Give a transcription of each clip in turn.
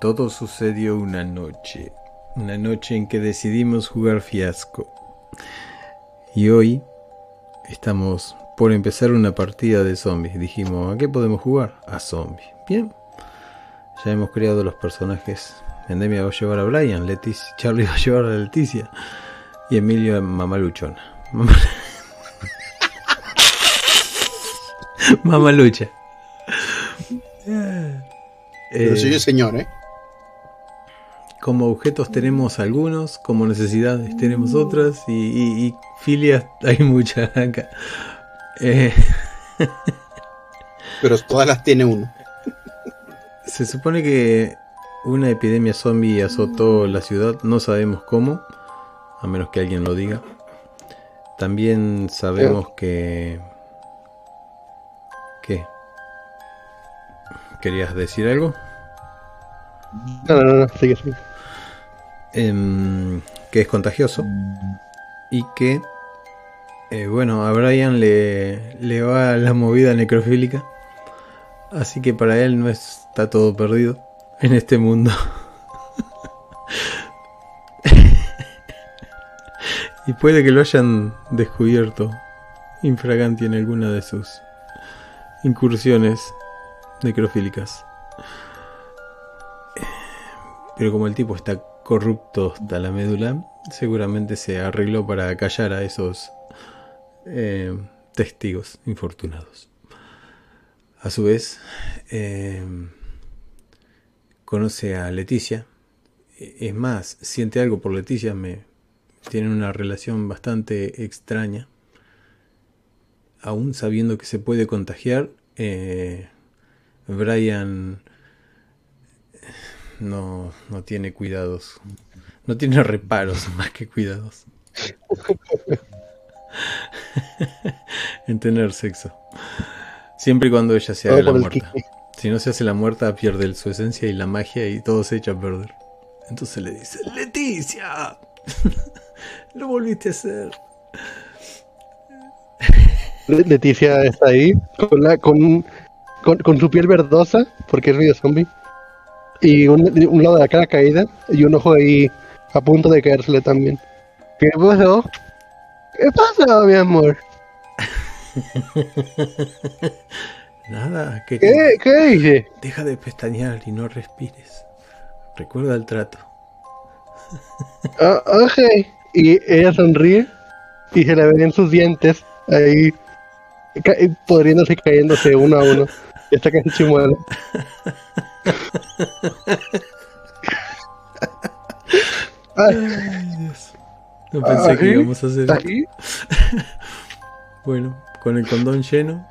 Todo sucedió una noche. Una noche en que decidimos jugar fiasco. Y hoy estamos por empezar una partida de zombies. Dijimos, ¿a qué podemos jugar? A zombies. Bien. Ya hemos creado los personajes. Endemia va a llevar a Brian, Leticia, Charlie va a llevar a Leticia y Emilio a Mamaluchona. Mamá... Mamalucha. Pero soy el señor, ¿eh? Como objetos tenemos algunos, como necesidades tenemos otras y, y filias hay muchas acá. Eh... Pero todas las tiene uno. Se supone que una epidemia zombie azotó la ciudad, no sabemos cómo, a menos que alguien lo diga. También sabemos que... ¿Qué? ¿Querías decir algo? No, no, no, sigue, sigue. Eh, que es contagioso y que, eh, bueno, a Brian le, le va la movida necrofílica, así que para él no está todo perdido en este mundo. y puede que lo hayan descubierto infraganti en alguna de sus incursiones necrofílicas. Pero como el tipo está corrupto hasta la médula, seguramente se arregló para callar a esos eh, testigos infortunados. A su vez, eh, conoce a Leticia. Es más, siente algo por Leticia, me tienen una relación bastante extraña. Aún sabiendo que se puede contagiar, eh, Brian no, no tiene cuidados. No tiene reparos más que cuidados. en tener sexo. Siempre y cuando ella se haga la muerta. Si no se hace la muerta, pierde su esencia y la magia y todo se echa a perder. Entonces le dice, Leticia, lo volviste a hacer. Leticia está ahí con, la, con, con, con su piel verdosa, porque es medio zombie y un, un, lado de la cara caída y un ojo ahí a punto de caérsele también. ¿Qué pasó? ¿Qué pasó, mi amor? Nada, ¿Qué, ¿Qué. Deja de pestañear y no respires. Recuerda el trato. Ah, ok. Y ella sonríe y se le ven en sus dientes ahí podriéndose y cayéndose uno a uno. Está casi chimuelo. Ay, Dios. No pensé que íbamos a hacer ¿Aquí? Bueno, con el condón lleno,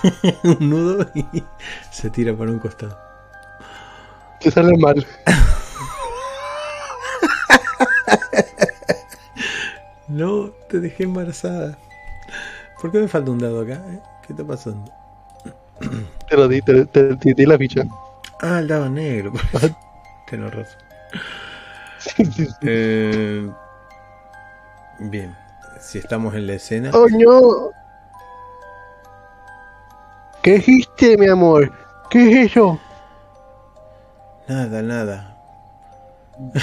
un nudo y se tira para un costado. Te sale mal. no, te dejé embarazada. ¿Por qué me falta un dado acá? eh? ¿Qué está pasando? Te lo di, te, te, te di la ficha. Ah, el dado negro. Tienes razón. Eh, bien, si estamos en la escena. ¡Oh, no! ¿Qué dijiste, mi amor? ¿Qué es eso? Nada, nada.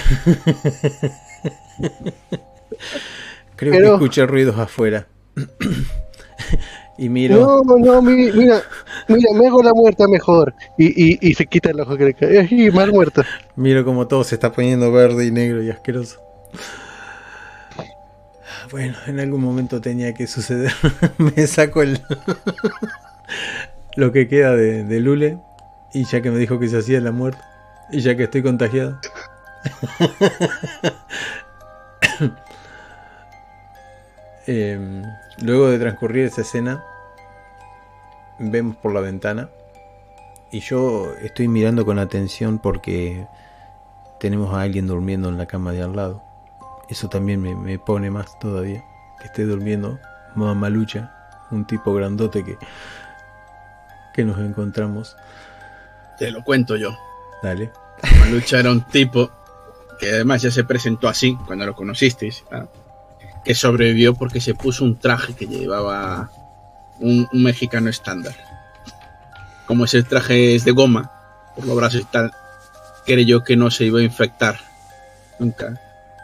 Creo que escuché ruidos afuera. y miro. No, no, mi- mira, mira, me hago la muerta mejor. Y, y, y se quita el ojo que le cae. Ay, mal muerta. Miro como todo se está poniendo verde y negro y asqueroso. Bueno, en algún momento tenía que suceder. me saco el lo que queda de, de Lule y ya que me dijo que se hacía la muerte y ya que estoy contagiado. Em, luego de transcurrir esa escena, vemos por la ventana y yo estoy mirando con atención porque tenemos a alguien durmiendo en la cama de al lado. Eso también me, me pone más todavía. Que esté durmiendo Mamalucha, un tipo grandote que, que nos encontramos. Te lo cuento yo. Dale. Malucha era un tipo que además ya se presentó así cuando lo conocisteis. ¿ah? Que sobrevivió porque se puso un traje que llevaba un, un mexicano estándar. Como ese traje es de goma, por los brazos y tal, creyó que no se iba a infectar. Nunca.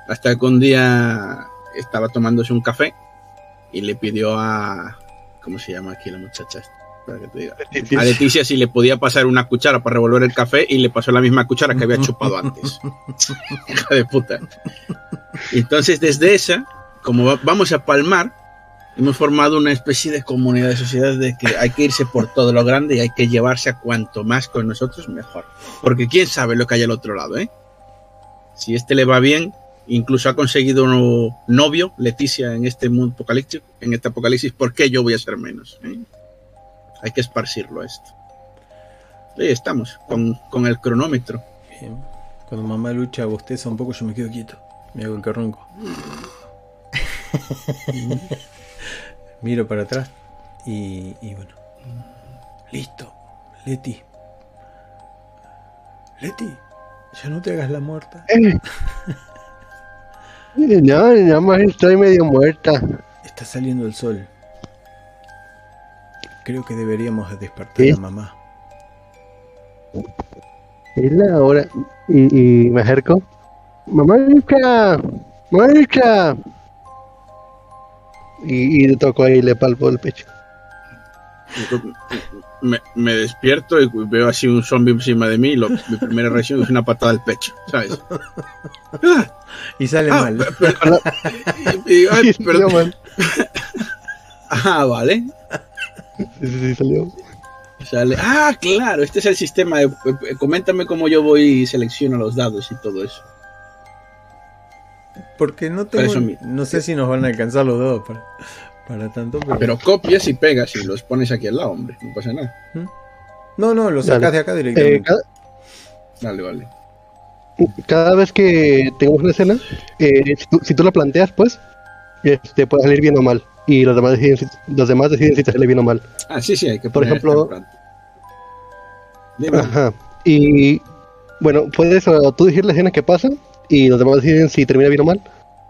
Hasta que un día estaba tomándose un café y le pidió a. ¿Cómo se llama aquí la muchacha? esta? Espera que te diga. A Leticia si le podía pasar una cuchara para revolver el café y le pasó la misma cuchara que había chupado antes. Hija de puta. Entonces, desde esa, como va- vamos a palmar, hemos formado una especie de comunidad de sociedad de que hay que irse por todo lo grande y hay que llevarse a cuanto más con nosotros, mejor. Porque quién sabe lo que hay al otro lado, ¿eh? Si este le va bien, incluso ha conseguido un novio, Leticia, en este mundo apocalíptico, en este apocalipsis, ¿por qué yo voy a ser menos? eh? Hay que esparcirlo esto. Ahí estamos, con, con el cronómetro. Cuando mamá lucha bosteza un poco, yo me quedo quieto. Me hago el carronco. Miro para atrás y, y bueno. Listo. Leti. Leti, ya no te hagas la muerta. Eh. No, nada más estoy medio muerta. Está saliendo el sol. Creo que deberíamos despertar a mamá. Es la hora. Y, y me acerco. ¡Mamá Lucha! Y, y le toco ahí y le palpo el pecho. Me, me despierto y veo así un zombie encima de mí y lo- mi primera reacción es una patada al pecho, ¿sabes? Y sale ah, mal. per- per- y ay, perdón. mal. Ah, vale. Sí, sí, sí, salió. Sale. Ah, claro, este es el sistema. de- eh, coméntame cómo yo voy y selecciono los dados y todo eso. Porque no tengo. No sé si nos van a alcanzar los dos para, para tanto. Pero, Pero copias y pegas y los pones aquí al lado, hombre. No pasa nada. no, no, lo sacas Dale. de acá Eh, directamente. cada, Vale, vale. cada vez que tengamos una escena, eh, si, tú, si tú la planteas, pues, este, puede salir bien o mal. Y los demás deciden si, los demás deciden si te sale bien o mal. Ah, sí, sí, hay que Por poner ejemplo- ejemplo. Dime. Ajá. Y bueno, puedes o tú decir la escena que pasa y los demás deciden si termina bien o mal.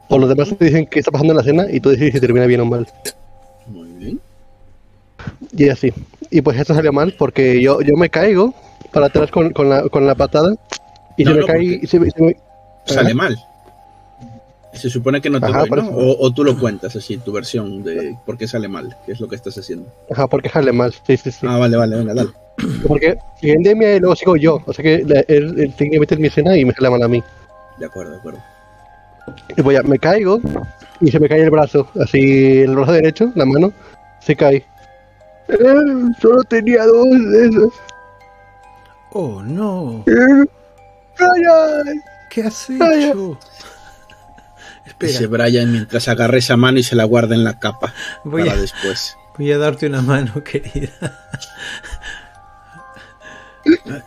O los demás te dicen qué está pasando en la escena y tú decides si termina bien o mal. Muy bien. Y así. Y pues esto salió mal porque yo, yo me caigo para atrás con, con, la, con la patada y No, se me no, cae. porque- y se se me- Sale mal. Se supone que no te Ajá, doy, ¿no? O, o tú lo cuentas así, tu versión de por qué sale mal, qué es lo que estás haciendo. Ajá, porque sale mal. Sí, sí, sí. Ah, vale, vale, venga, dale. Porque sigue Endemia y luego sigo yo. O sea que él, él técnicamente es mi escena y me sale mal a mí. De acuerdo, de acuerdo. Y pues ya, me caigo y se me cae el brazo. Así, el brazo derecho, la mano, se cae. Eh, solo tenía dos de esos. Oh, no. Eh, ¡Ay, ¿Qué has hecho? Dice Espera, Brian mientras agarra esa mano y se la guarda en la capa voy para a, después. voy a darte una mano, querida.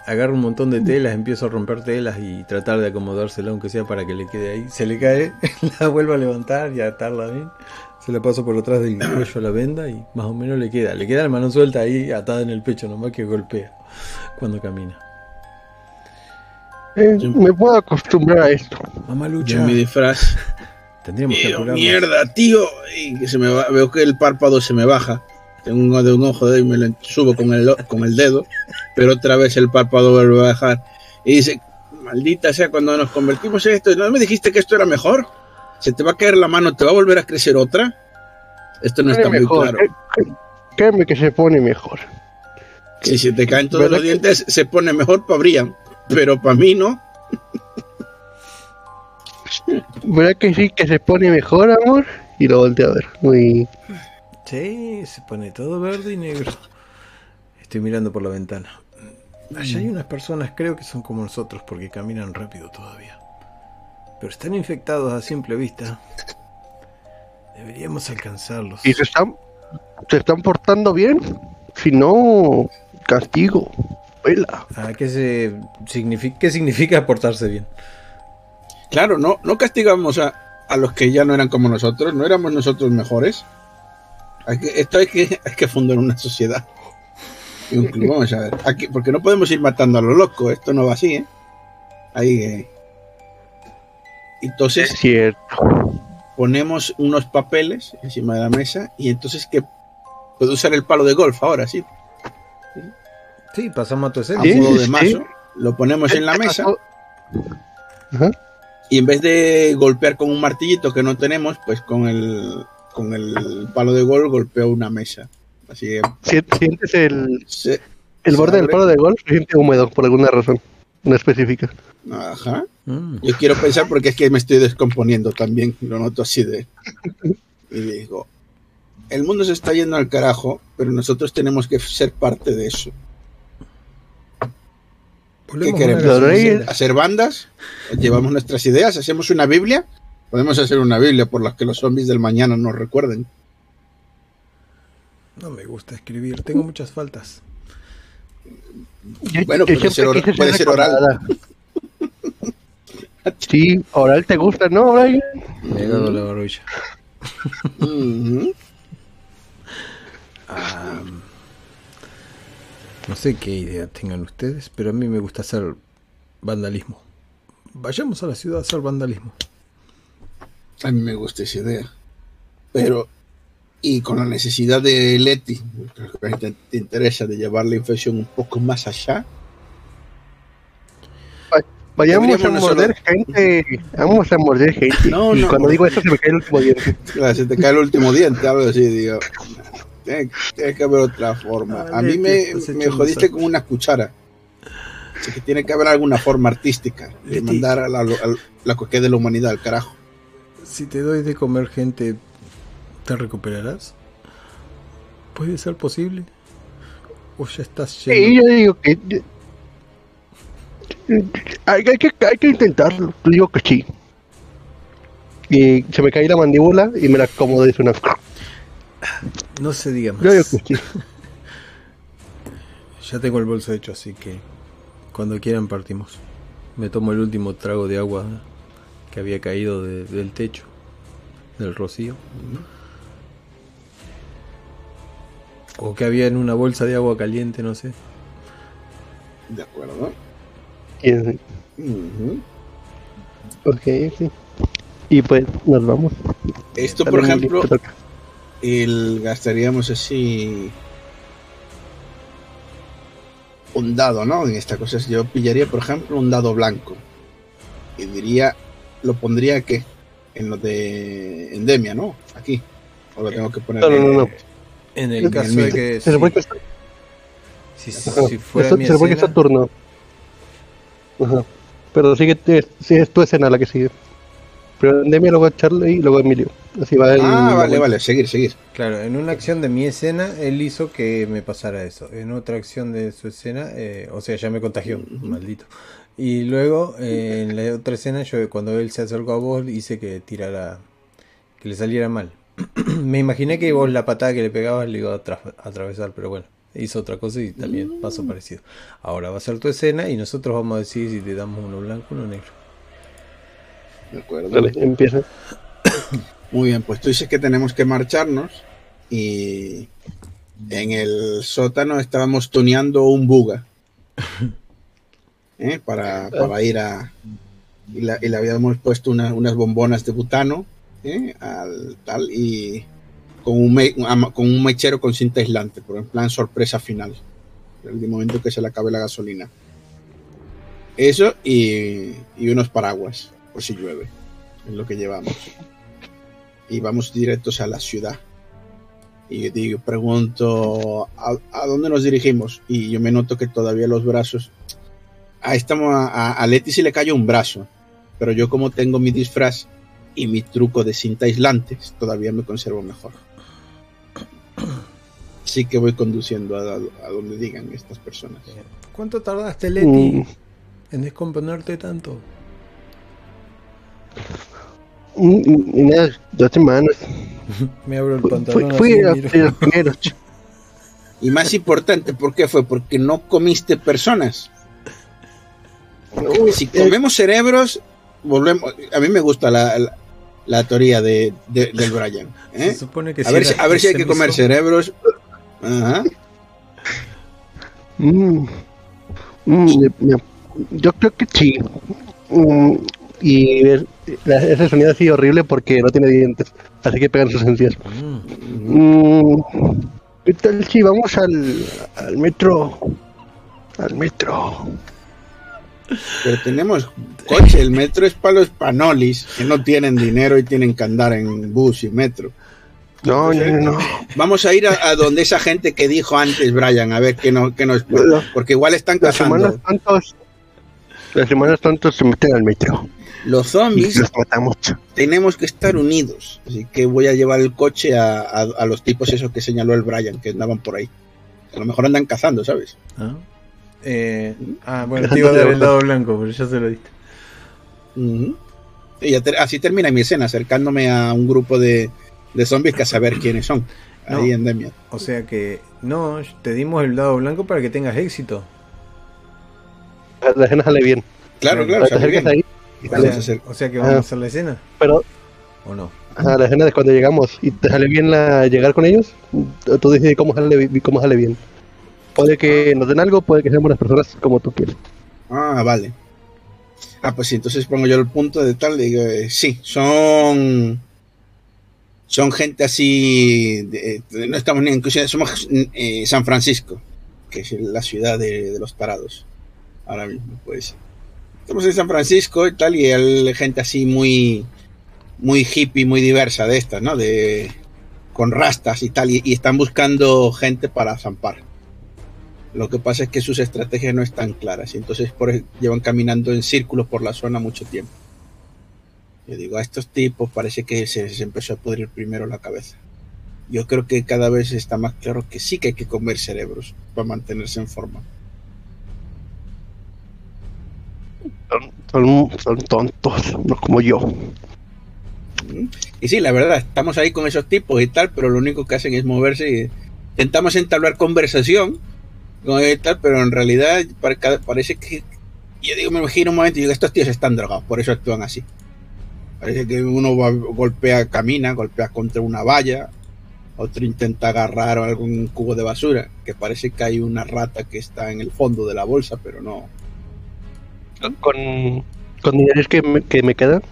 Agarro un montón de telas, empiezo a romper telas y tratar de acomodársela, aunque sea para que le quede ahí. Se le cae, la vuelvo a levantar y a atarla bien. Se la paso por atrás del cuello a la venda y más o menos le queda. Le queda la mano suelta ahí, atada en el pecho, nomás que golpea cuando camina. Eh, me puedo acostumbrar a esto. Mamá Yo lucha. en mi disfraz. Tendríamos que apurarnos. mierda, tío. Y que se me va- veo que el párpado se me baja. Tengo un, de un ojo de y me lo subo con el, con el dedo, pero otra vez el párpado vuelve a bajar. Y dice, maldita sea, cuando nos convertimos en esto, ¿no me dijiste que esto era mejor? ¿Se te va a caer la mano? ¿Te va a volver a crecer otra? Esto no está muy claro. Créeme que se pone mejor. Si se te caen todos ¿Verdad los que- dientes, se pone mejor para Brian, pero para mí no. ¿Verdad que sí que se pone mejor, amor? Y lo volteé a ver. Muy. Sí, se pone todo verde y negro. Estoy mirando por la ventana. Allá hay unas personas, creo que son como nosotros, porque caminan rápido todavía. Pero están infectados a simple vista. Deberíamos alcanzarlos. ¿Y se están, se están portando bien? Si no, castigo. Vela. ¿A qué, se significa, ¿Qué significa portarse bien? Claro, no, no castigamos a, a los que ya no eran como nosotros, no éramos nosotros mejores. Hay que, esto hay que, hay que fundar una sociedad. Y un club, vamos a ver. Aquí, porque no podemos ir matando a lo loco, esto no va así, ¿eh? Ahí, eh. Es Entonces cierto. ponemos unos papeles encima de la mesa y entonces que puedo usar el palo de golf ahora, sí. Sí, pasamos a tu A escena. Sí, modo de sí. mazo. Lo ponemos en la mesa. Ajá. Y en vez de golpear con un martillito que no tenemos, pues con el, con el palo de golf golpeo una mesa. Así que Si- Sientes el, se- el se borde del palo de golf, se siente húmedo por alguna razón, no específica. Ajá. Mm. Yo quiero pensar porque es que me estoy descomponiendo también, lo noto así de... Y digo, el mundo se está yendo al carajo, pero nosotros tenemos que ser parte de eso. ¿Qué queremos? ¿Hacer bandas? ¿Llevamos nuestras ideas? ¿Hacemos una Biblia? Podemos hacer una Biblia por la que los zombies del mañana nos recuerden. No me gusta escribir, tengo muchas faltas. Yo- Bueno, yo puede ser or- puede ser oral. Sí, oral te gusta, ¿no, Brian? Me agarro la barbilla. Ujú. Ah, no sé qué idea tengan ustedes, pero a mí me gusta hacer vandalismo. Vayamos a la ciudad a hacer vandalismo. A mí me gusta esa idea. Pero, y con la necesidad de Leti, que te, te interesa de llevar la infección un poco más allá. Vayamos a morder gente. Vamos a morder gente. No, y no. cuando digo eso se me cae el último diente. Claro, se te cae el último diente, algo así, digo. Tiene, tiene que haber otra forma. A mí me, estás me jodiste con una cuchara. Así que tiene que haber alguna forma artística de mandar a la, a la coqueta de la humanidad al carajo. Si te doy de comer gente, ¿te recuperarás? ¿Puede ser posible? ¿O ya estás Sí, lleno? yo digo que. Hay, hay que, hay que intentarlo. Yo digo que sí. Y se me cae la mandíbula y me la acomodo y suena. No se diga más. Yo digo que sí. Ya tengo el bolso hecho, así que cuando quieran partimos. Me tomo el último trago de agua que había caído de- del techo, del rocío. O que había en una bolsa de agua caliente, no sé. ¿De acuerdo? Y- Ujú. Ok, sí. Y pues nos vamos. Esto, por ejemplo, el, gastaríamos así un dado, ¿no? En esta cosa yo pillaría, por ejemplo, un dado blanco y diría, lo pondría que en lo de endemia, ¿no? Aquí. O lo tengo que poner. No, no, no, no. En el En caso el de que Se supone que si, es- si- si fuera Eso- mi se supone que es escena, tu turno. Ajá. Pero sigue, es, sí, es tu escena la que sigue. Pero Endemia, luego Charlie y luego Emilio. Así va el. Ah, vale, vale, seguir, seguir. Claro, en una acción de mi escena, él hizo que me pasara eso. En otra acción de su escena, eh, o sea, ya me contagió, maldito. Y luego, eh, en la otra escena, yo cuando él se acercó a vos, hice que tirara, que le saliera mal. me imaginé que vos la patada que le pegabas le iba a atra- a atravesar, pero bueno, hizo otra cosa y también pasó parecido. Ahora va a ser tu escena y nosotros vamos a decir si te damos uno blanco o uno negro. De acuerdo. Vale, empieza. Muy bien, pues tú dices que tenemos que marcharnos y en el sótano estábamos tuneando un buga ¿eh? para, para ir a... Y, la- y le habíamos puesto una- unas bombonas de butano ¿eh? al tal y con un, me- con un mechero con cinta aislante, por en plan sorpresa final, el momento que se le acabe la gasolina. Eso y, y unos paraguas, por si llueve, es lo que llevamos y vamos directos a la ciudad. Y yo digo, pregunto, ¿a, a dónde nos dirigimos? Y yo me noto que todavía los brazos... Ahí estamos, a, a, a Leti se le cayó un brazo, pero yo como tengo mi disfraz y mi truco de cinta aislante, todavía me conservo mejor. Sí que voy conduciendo a, a donde digan estas personas. ¿Cuánto tardaste, Leti, Mm, en descomponerte tanto? mm, mm, nada, dos semanas. Me abro el Fui, pantalón. fui así, a los primeros. Y más importante, ¿por qué fue? Porque no comiste personas. Si eh, comemos cerebros, volvemos. A mí me gusta la, la, la teoría de, de- del Brian. ¿eh? Se supone que A ver, si, era a ver si hay que comer cerebros. Ajá. Mm, mm, yo creo que sí. Mm, y es- ese sonido así horrible porque no tiene dientes, así que pegan sus encías. Mm, Mm, ¿Qué tal si vamos al, al metro? Al metro. Pero tenemos coche, el metro es para los panolis que no tienen dinero y tienen que andar en bus y metro. No, no, no. Vamos a ir a, a donde esa gente que dijo antes, Brian, a ver qué, no, qué nos Porque igual están Las semanas cazando. tantos. Las semanas tantos se meten al metro. Los zombies los matamos. tenemos que estar unidos. Así que voy a llevar el coche a, a- a los tipos esos que señaló el Brian, que andaban por ahí. A lo mejor andan cazando, ¿sabes? ¿Ah? Eh, ah, bueno, te iba a dar el dado blanco, pero ya se lo diste. Y así termina mi escena, acercándome a un grupo de, de zombies que a saber quiénes son. No. Ahí en Demian. O sea que, no, te dimos el dado blanco para que tengas éxito. La escena sale bien. Claro, Claro, sale bien. ahí, O sea, hacer- o sea que vamos a hacer la escena, pero ¿o no? a la escena de cuando llegamos y te sale bien la llegar con ellos, tú dices cómo sale, cómo sale bien. Puede que nos den algo, puede que sean buenas personas como tú quieres. Ah, vale. Ah, pues sí, entonces pongo yo el punto de tal, digo, eh, sí, son son gente así, de- no estamos ni en somos eh, San Francisco, que es la ciudad de, los tarados, ahora mismo, pues. Estamos en San Francisco y tal, y hay gente así muy, muy hippie, muy diversa de estas, ¿no? De, con rastas y tal, y están buscando gente para zampar. Lo que pasa es que sus estrategias no están claras y entonces por, e, llevan caminando en círculos por la zona mucho tiempo. Yo digo, a estos tipos parece que se, se empezó a pudrir primero la cabeza. Yo creo que cada vez está más claro que sí que hay que comer cerebros para mantenerse en forma. Son, son tontos, no como yo. Y sí, la verdad, estamos ahí con esos tipos y tal, pero lo único que hacen es moverse y intentamos entablar conversación tal, pero en realidad parece que yo digo, me imagino un momento y digo, estos tíos están drogados, por eso actúan así. Parece que uno va- golpea, camina, golpea contra una valla, otro intenta agarrar algún cubo de basura, que parece que hay una rata que está en el fondo de la bolsa, pero no. Con, con dineros que me, que me quedan,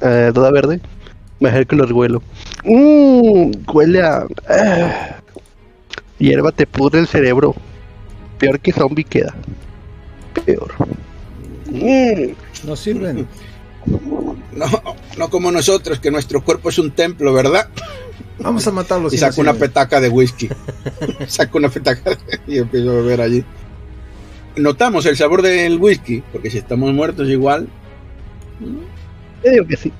eh, toda verde, me acerco y los huelo. Mmm, huele a. ah. hierba te pudre el cerebro. Peor que zombie queda. Peor. Mm, No sirven. No, no como nosotros, que nuestro cuerpo es un templo, ¿verdad? Vamos a matarlos. Y si no saco una petaca de whisky. saco una petaca de- y empiezo a beber allí. Notamos el sabor del whisky, porque si estamos muertos igual. Yo digo que sí.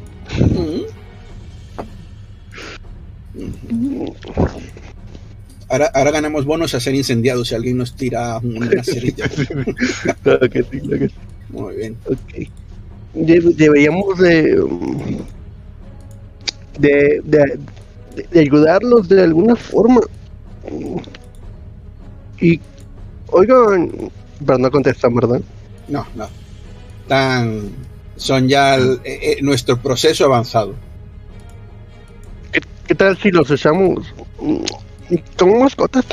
Ahora, ahora ganamos bonos a ser incendiados si alguien nos tira una cerilla. Claro que sí, claro que sí. Muy bien. Ok. De- deberíamos de, de, de, de ayudarlos de alguna forma. Y, oigan, pero no contestan, ¿verdad? No, no. Tan, son ya el- eh, eh, nuestro proceso avanzado. ¿Qué, qué tal si los echamos como mascotas?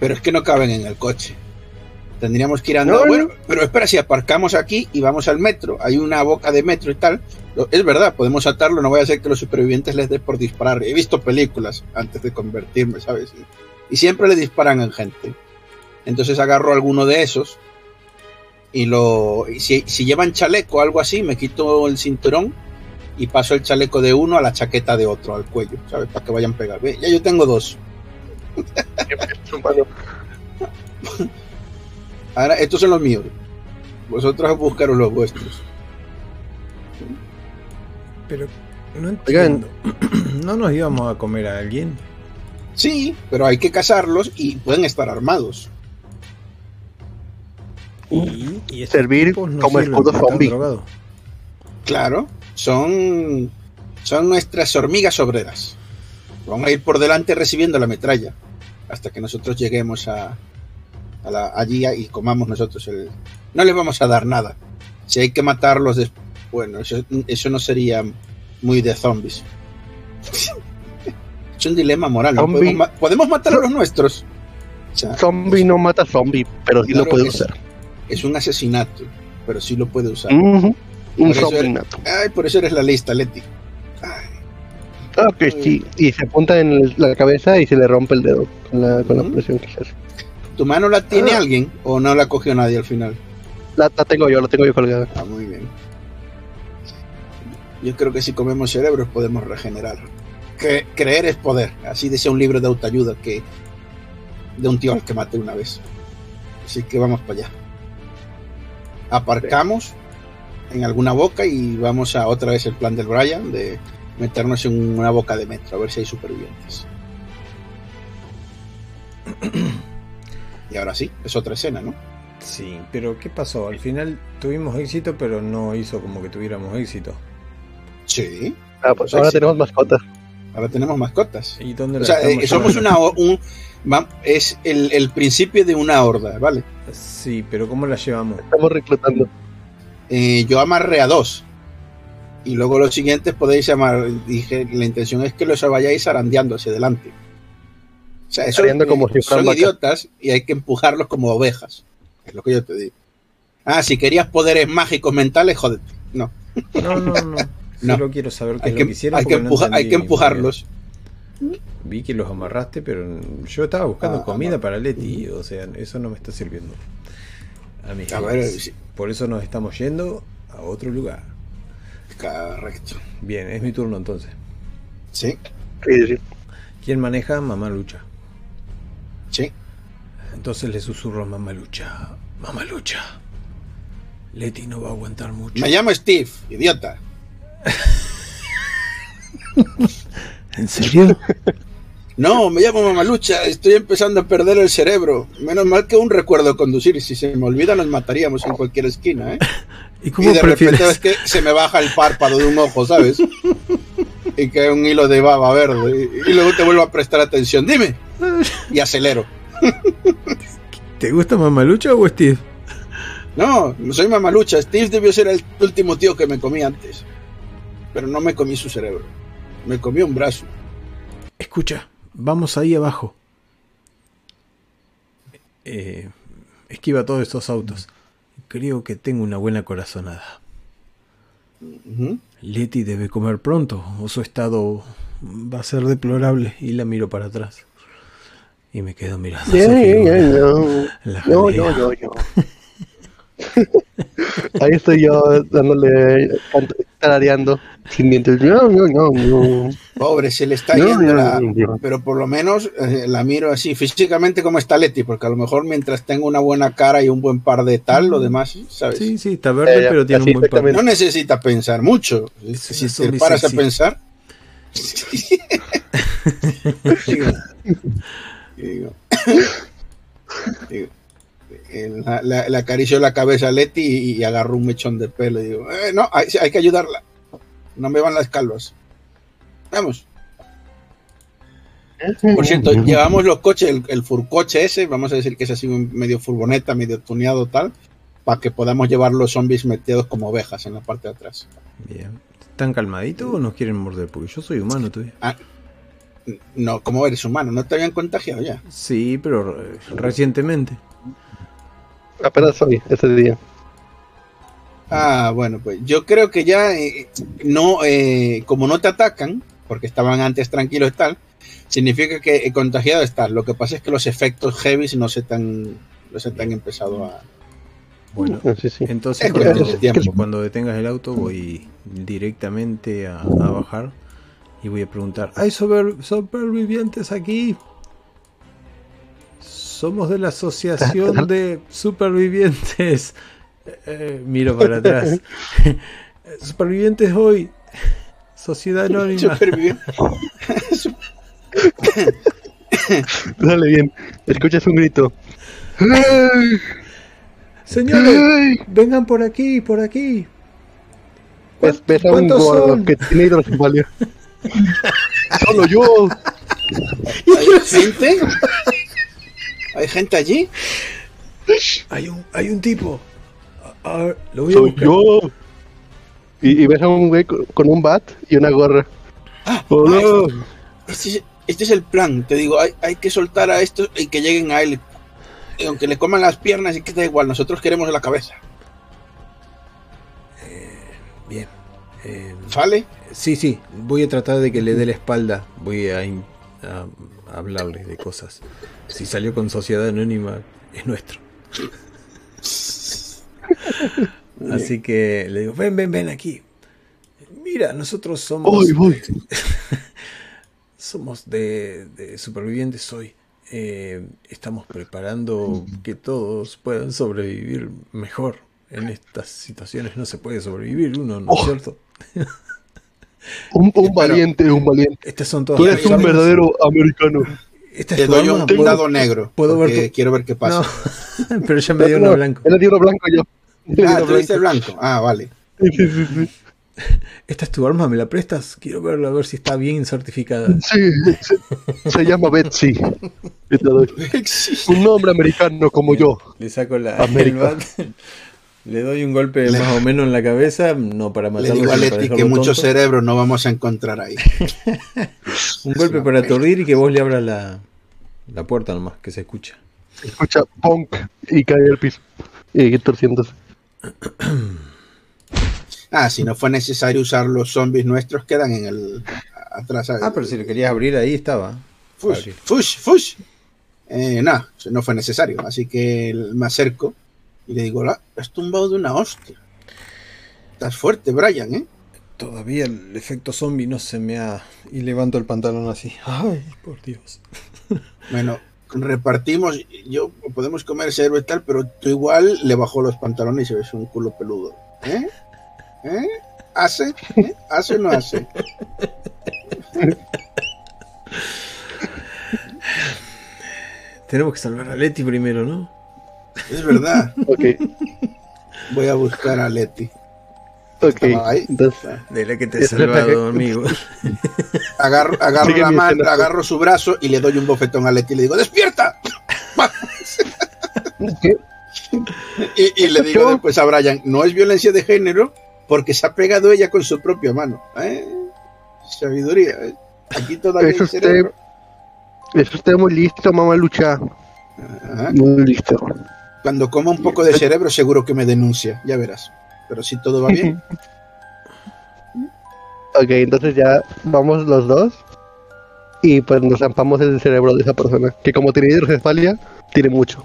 Pero es que no caben en el coche. Tendríamos que ir andando. No, no. Bueno, pero espera, si aparcamos aquí y vamos al metro, hay una boca de metro y tal. Es verdad, podemos atarlo, no voy a hacer que los supervivientes les dé por disparar. He visto películas antes de convertirme, ¿sabes? Y, siempre le disparan en gente. Entonces agarro alguno de esos y lo. y si, si llevan chaleco o algo así, me quito el cinturón y paso el chaleco de uno a la chaqueta de otro, al cuello, ¿sabes? Para que vayan pegados. Ve, Ya yo tengo dos. Ahora, estos son los míos. Vosotros buscaros los vuestros. Pero no entiendo. ¿No nos íbamos a comer a alguien? Sí, pero hay que cazarlos y pueden estar armados. Y, y Servir no como escudo zombie. Claro, son, son nuestras hormigas obreras. Van a ir por delante recibiendo la metralla hasta que nosotros lleguemos a, a la- allí y comamos nosotros el. No les vamos a dar nada. Si hay que matarlos, bueno, eso, eso no sería muy de zombies. es un dilema moral. ¿no? Podemos, ma- podemos matar a los nuestros. O sea, Zombie no mata zombie, pero sí Claro lo puede usar. es un asesinato, pero sí lo puede usar. Un nato. Ay, por eso eres la lista, Leti. Ay, Ah, que sí. Y se apunta en la cabeza y se le rompe el dedo con la, con la Ujú. presión que se hace. ¿Tu mano la tiene Ah. alguien o no la cogió nadie al final? La, la tengo yo, la tengo yo colgada. Ah, muy bien. Yo creo que si comemos cerebros podemos regenerar. Que creer es poder. Así decía un libro de autoayuda que de un tío al que maté una vez. Así que vamos para allá. Aparcamos en alguna boca y vamos a otra vez el plan del Brian de meternos en una boca de metro a ver si hay supervivientes. y ahora sí, es otra escena, ¿no? Sí, pero ¿qué pasó? Al final tuvimos éxito, pero no hizo como que tuviéramos éxito. Sí. Ah, pues ahora tenemos mascotas. Ahora tenemos mascotas. ¿Y dónde O sea, eh, somos una. Un, es el, el principio de una horda, ¿vale? Sí, pero ¿cómo la llevamos? Estamos reclutando. Eh, yo amarré a dos. Y luego los siguientes podéis llamar. Dije, la intención es que los vayáis arandeando hacia adelante. O sea, eso, como si fueran son vacas. idiotas y hay que empujarlos como ovejas. Es lo que yo te digo. Ah, si querías poderes mágicos mentales, jódete. No. No, no, no. No. Solo quiero saber qué Hay es que, lo que hicieron. hay que, porque no empuja- hay que empujarlos. Vi que los amarraste, pero yo estaba buscando Ah, comida amar- para Leti. O sea, eso no me está sirviendo. A ver, sí, Por eso nos estamos yendo a otro lugar. correcto. Bien, es mi turno entonces. Sí, Sí, sí. ¿Quién maneja? Mamá Lucha. sí. Entonces le susurro a Mamá Lucha. Mamá Lucha. Leti no va a aguantar mucho. Me llamo Steve, idiota. ¿En serio? No, me llamo Mamalucha, estoy empezando a perder el cerebro. Menos mal que un recuerdo de conducir. Si se me olvida, nos mataríamos en cualquier esquina, ¿eh? ¿Y de prefieres? repente ves que se me baja el párpado de un ojo, ¿sabes? Y que hay un hilo de baba verde. Y, y luego te vuelvo a prestar atención. Dime. Y acelero. ¿Te gusta Mamá Lucha o Steve? No, no soy Mamalucha. Steve debió ser el último tío que me comí antes. Pero no me comí su cerebro. Me comí un brazo. Escucha, vamos ahí abajo. Eh, esquiva todos estos autos. Creo que tengo una buena corazonada. Leti debe comer pronto, o su estado va a ser deplorable. Y la miro para atrás. Y me quedo mirando. Yeah, yeah, no. No, no, no, no. Ahí estoy yo dándole, tarareando, sin dientes. No, no, no, no. Pobre, se le está No, yendo no, la... no, no. Pero por lo menos eh, la miro así, físicamente como está Leti, porque a lo mejor mientras tenga una buena cara y un buen par de tal, lo demás, ¿sabes? Sí, sí, está verde, ya, pero tiene un buen par. No necesita pensar mucho. Si te paras a pensar. digo, digo, digo, eh, la- la- le acarició la cabeza a Leti y, y agarró un mechón de pelo. Y digo, "Eh, no, hay, hay que ayudarla. No me van las calvas. Vamos. Por cierto, llevamos los coches, el, el furcoche ese, vamos a decir que es así un medio furgoneta, medio tuneado tal, para que podamos llevar los zombies metidos como ovejas en la parte de atrás. Bien. ¿Están calmaditos o nos quieren morder? Porque yo soy humano todavía. No, como eres humano, no te habían contagiado ya. Sí, pero recientemente. Apenas soy ese día. Ah, bueno, pues yo creo que ya eh, no, eh, como no te atacan, porque estaban antes tranquilos y tal, significa que eh, contagiado estás. Lo que pasa es que los efectos heavy no se tan, no se te han empezado a. Bueno, Ah, Sí, sí. entonces Es cuando, detengas el auto voy directamente a, a bajar y voy a preguntar, ¿hay sobre- supervivientes aquí? Somos de la Asociación de Supervivientes. Eh, eh, miro para atrás. Supervivientes hoy. Sociedad Anónima. Dale bien. Escuchas un grito. ¡Ay! Señores, ¡Ay! vengan por aquí, por aquí. Ves, ves a un ¿Cuántos gordo son? que tiene hidrocefalia. Solo yo. ¿Hay gente? ¿Hay gente allí? Hay un, hay un tipo. A, a ver, lo voy a Soy buscar. yo. Y, y ves a un güey con, con un bat y una gorra. Hola. Este es, este es el plan. Te digo, hay, hay que soltar a estos y que lleguen a él. Y aunque le coman las piernas y que da igual, nosotros queremos la cabeza. Bien. Eh, ¿Vale? sí, sí. Voy a tratar de que le dé la espalda. Voy a, in- a hablarle de cosas. Si salió con Sociedad Anónima, es nuestro. Así que le digo, ven, ven, ven aquí. Mira, nosotros somos... Voy, voy. somos de, de supervivientes hoy. Eh, estamos preparando que todos puedan sobrevivir mejor. En estas situaciones no se puede sobrevivir uno, ¿no es Oh. cierto? Un, un valiente, un valiente. Estas son todas Tú eres un verdadero americano. Esta es Te doy un ¿puedo- dado negro. ¿Puedo ver tu- Quiero ver qué pasa. No, pero ya me dio uno No, blanco. Él le dio uno blanco yo. Le Ah, tú blanco. Ah, vale. Sí, sí, sí, sí. ¿Esta es tu arma? ¿Me la prestas? Quiero verla, a ver si está bien certificada. Sí, se, se llama Betsy. Un nombre americano como yo. Le saco la, América. el le doy un golpe Le- más o menos en la cabeza, no para Le matarlo, digo a Leti que mucho tonto. cerebro no vamos a encontrar ahí. Un golpe para aturdir y que vos le abras la, la puerta nomás, que se escucha. Escucha punk y cae al piso. Y sigue torciéndose. Ah, si no fue necesario usar los zombies nuestros, quedan en el. atrás. Ah, pero si lo querías abrir ahí estaba. Fush, fush, fush. Eh, no, no fue necesario. Así que me acerco y le digo: "La- Has tumbado de una hostia. Estás fuerte, Brian, ¿eh? Todavía el efecto zombie no se me ha... Y levanto el pantalón así. Ay, por Dios. Bueno, repartimos. Yo podemos comer cerebro y tal, pero tú igual le bajó los pantalones y ves un culo peludo. ¿Eh? ¿Eh? ¿Hace? ¿Eh? ¿Hace o no hace? Tenemos que salvar a Leti primero, ¿no? Es verdad. Ok, Voy a buscar a Leti. Ok. Ahí. Entonces, la que te he salvado, amigo. Agarro, agarro la mano, agarro su brazo y le doy un bofetón a Leti y le digo, ¡despierta! ¿qué? Y, y le digo después a Brian, no es violencia de género porque se ha pegado ella con su propia mano. ¿eh? Sabiduría. ¿eh? Aquí todavía Eso hay cerebro. Eso está muy listo, mamá lucha. Ajá. Muy listo. Cuando coma un poco de cerebro seguro que me denuncia, ya verás. Pero si todo va bien, Ok, entonces ya vamos los dos. Y pues nos zampamos el cerebro de esa persona. Que como tiene hidrocefalia, tiene mucho.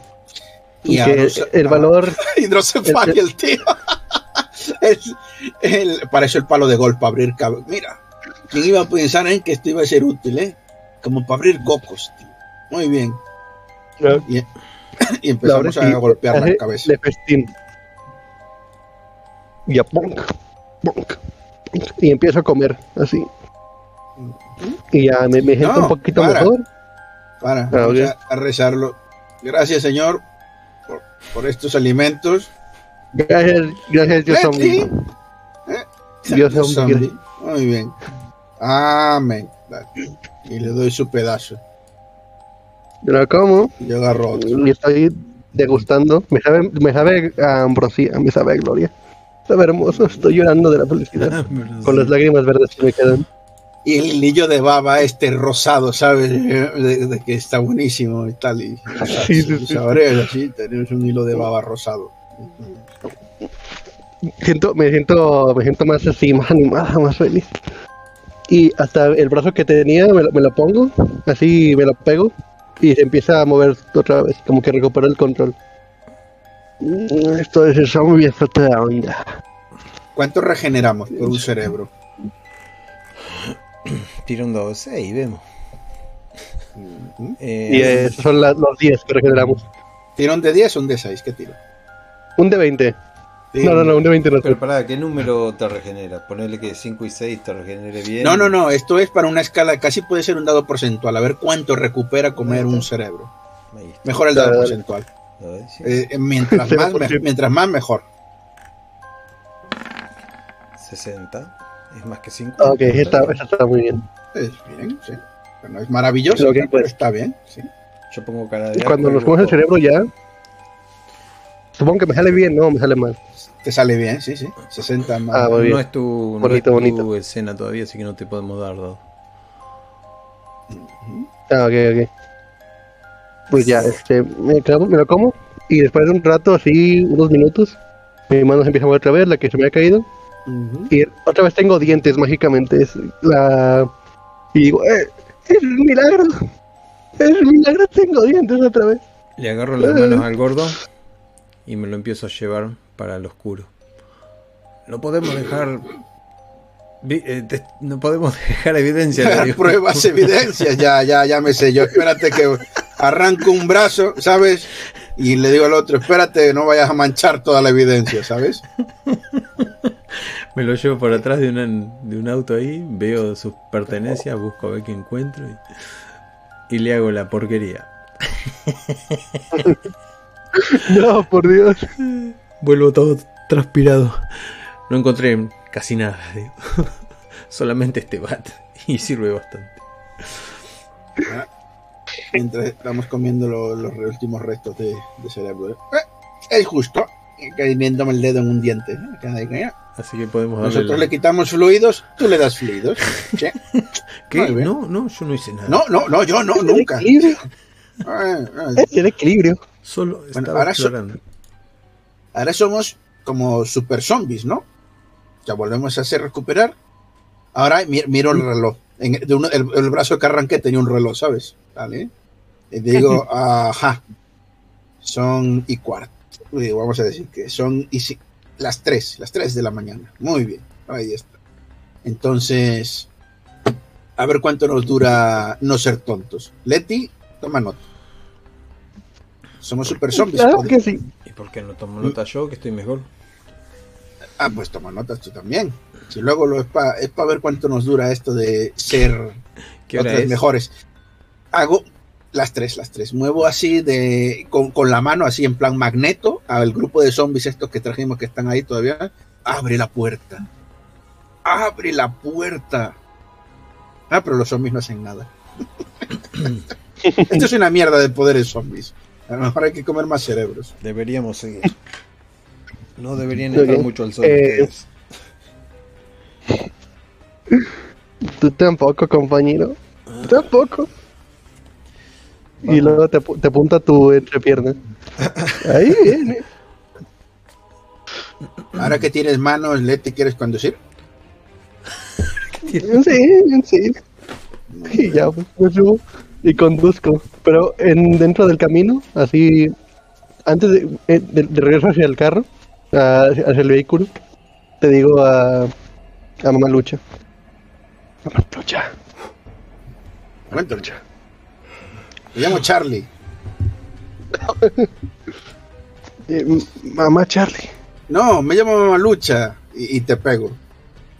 Y, que el valor. hidrocefalia el tío. Es el- para eso el palo de gol, para abrir cab- Mira, ¿quién iba a pensar en que esto iba a ser útil, eh? Como para abrir cocos, tío. Muy bien. Y, y empezamos a golpear la cabeza. De festín. Y a punk, punk, punk, Y empiezo a comer así. Y ya me, me siento No, un poquito para. mejor. Para, Ah, vamos ok. a, rezarlo. Gracias, Señor, por, por estos alimentos. Gracias, gracias, Dios zombie. ¿Eh? Dios zombie. Zombie. Muy bien. Amén. Y le doy su pedazo. Yo la como Yo agarro otro. y estoy degustando. Me sabe, me sabe a ambrosía, me sabe a gloria. Sabe hermoso, estoy llorando de la felicidad. Con las lágrimas verdes que me quedan. Y el hilillo de baba este rosado, ¿sabes? De, de que está buenísimo y tal. Y, Sí, sí, sí. así, tenemos un hilo de baba rosado. Siento, me siento, me siento más así, más animada, más feliz. Y hasta el brazo que tenía me lo, me lo pongo, así me lo pego y se empieza a mover otra vez, como que recupero el control. Esto es el zombie, es otra onda. ¿Cuánto regeneramos por un cerebro? Tira un 12 y vemos. Eh, Y esos son la- los 10 que regeneramos. ¿Tiro un de 10 o un de 6? ¿Qué tiro? Un de 20. Sí. No, no, no, un de 20 no. Pero pará, ¿qué número te regenera? Ponerle que 5 y 6 te regenere bien. No, no, no, esto es para una escala, casi puede ser un dado porcentual, a ver cuánto recupera comer un cerebro. Mejor el dado porcentual. Eh, eh, mientras, más, me- 0%. mientras más, mejor. 60. Es más que 5. Ah, Ok, está, muy bien. Es bien, sí. Pero no es maravilloso, Creo que, pero pues, está bien. Sí. Yo pongo cara de. Cuando nos comes el cerebro ya, supongo que me sale bien, no, me sale mal. Te sale bien, sí, sí. 60 más. Ah. No es tu, no Bonito, es tu bonito. escena todavía, así que no te podemos dar dado. Ah, ok, ok. Pues ya, este, me, clavo- me lo como y después de un rato, así, unos minutos, mi mano se empieza a mover otra vez, la que se me ha caído, y otra vez tengo dientes mágicamente. Es la... Y digo, eh, es un milagro. Es un milagro, tengo dientes otra vez. Le agarro las manos al gordo y me lo empiezo a llevar para el oscuro. No podemos dejar. Eh, no podemos dejar evidencia. Pruebas, evidencias, ya, ya, ya me sé yo. Espérate que arranco un brazo, ¿sabes? Y le digo al otro, espérate, no vayas a manchar toda la evidencia, ¿sabes? Me lo llevo por atrás de, de un auto ahí, veo sus pertenencias, busco a ver qué encuentro y, y le hago la porquería. no, por Dios. Vuelvo todo transpirado. No encontré casi nada, digo. Solamente este bat. Y sirve bastante. Mientras estamos comiendo los, últimos restos de, cerebro. ¿eh? es justo. Cayéndome el dedo en un diente. Así que podemos Nosotros le quitamos fluidos, tú le das fluidos. ¿Qué? No, no, yo no hice nada. No, no, no, yo no, nunca. Equilibrio. el equilibrio. Solo estaba ahora, ahora somos como super zombies, ¿no? Ya volvemos a hacer recuperar. Ahora miro el reloj. el, brazo que arranqué tenía un reloj, ¿sabes? Vale. Y digo, ajá. Son y cuarto. Vamos a decir que son y las tres, las tres de la mañana. Muy bien. Ahí está. Entonces, a ver cuánto nos dura no ser tontos. Leti, toma nota. Somos super zombies. Claro que sí. ¿Y por qué no tomo nota yo, que estoy mejor? Ah, pues toma notas tú también. Si luego lo es para es ver cuánto nos dura esto de ser otros mejores. Hago las tres, las tres. Muevo así de con, con, la mano, así en plan magneto, al grupo de zombies estos que trajimos que están ahí todavía. Abre la puerta. Abre la puerta. Ah, pero los zombies no hacen nada. Esto es una mierda de poderes zombies. A lo mejor hay que comer más cerebros. Deberíamos seguir. No deberían estar mucho al sol. Eh, Tú tampoco, compañero. Ah. Tampoco. Y luego te, te apunta tu entrepierna. Ahí viene. Ahora que tienes manos, Leti, ¿quieres conducir? Sí, sí. Y ya, pues, pues y conduzco. Pero en dentro del camino, así, antes de, eh, de, regreso hacia el carro, hacia el vehículo, te digo a, a Mamá Lucha. Mamá Lucha. Mamá Lucha. Me llamo Charlie. Eh, mamá Charlie. No, me llamo Mamá Lucha y, te pego.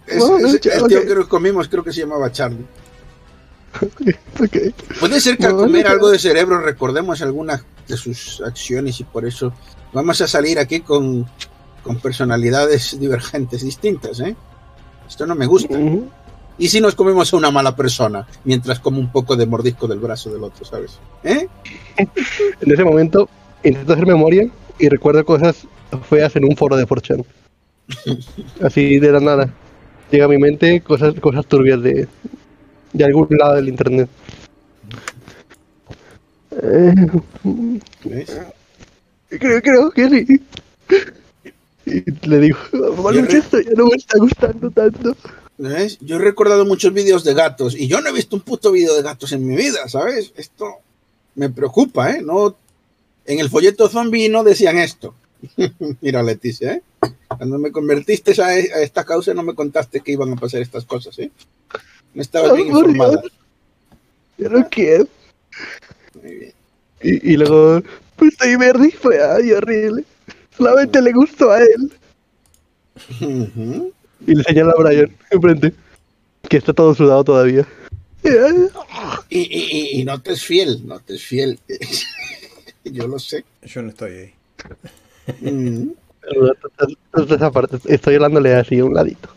Es, el tío que comimos creo que se llamaba Charlie. Puede ser que al comer algo de cerebro recordemos algunas de sus acciones y por eso vamos a salir aquí con, con personalidades divergentes distintas, ¿eh? Esto no me gusta. ¿Y si nos comemos a una mala persona mientras como un poco de mordisco del brazo del otro, ¿sabes? ¿Eh? en ese momento intento hacer memoria y recuerdo cosas feas en un foro de Fortune. Así de la nada. Llega a mi mente cosas, cosas turbias de, de algún lado del internet. ¿Ves? Creo, creo que sí. Y le digo, esto ya no me está gustando tanto. ¿Ves? Yo he recordado muchos vídeos de gatos y yo no he visto un puto vídeo de gatos en mi vida, ¿sabes? Esto me preocupa, ¿eh? No, en el folleto zombie no decían esto. Mira, Leticia, ¿eh? Cuando me convertiste a, esta causa no me contaste que iban a pasar estas cosas, ¿eh? No estaba bien informada. Yo no quiero. Muy bien. Y, luego, pues estoy verde y fue ay, horrible. Solamente le gustó a él. Y le señala a Brian enfrente, que está todo sudado todavía. Y, y, y no te es fiel, no te es fiel. Yo lo sé. Yo no estoy ahí. Mm. Estoy hablándole así a un ladito.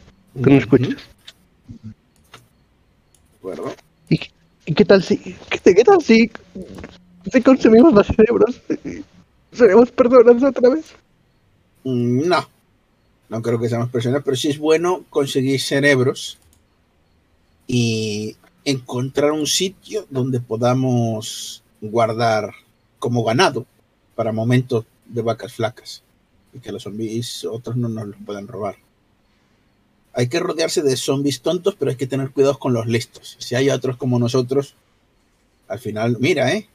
Que no escuchas. Bueno. ¿Y, qué tal si, qué, qué tal si, si consumimos más cerebros? ¿Seremos personas otra vez? Mm, no. No creo que seamos personas, pero sí es bueno conseguir cerebros y encontrar un sitio donde podamos guardar como ganado para momentos de vacas flacas y que los zombies otros no nos los puedan robar. Hay que rodearse de zombies tontos, pero hay que tener cuidado con los listos. Si hay otros como nosotros, al final, mira, ¿eh?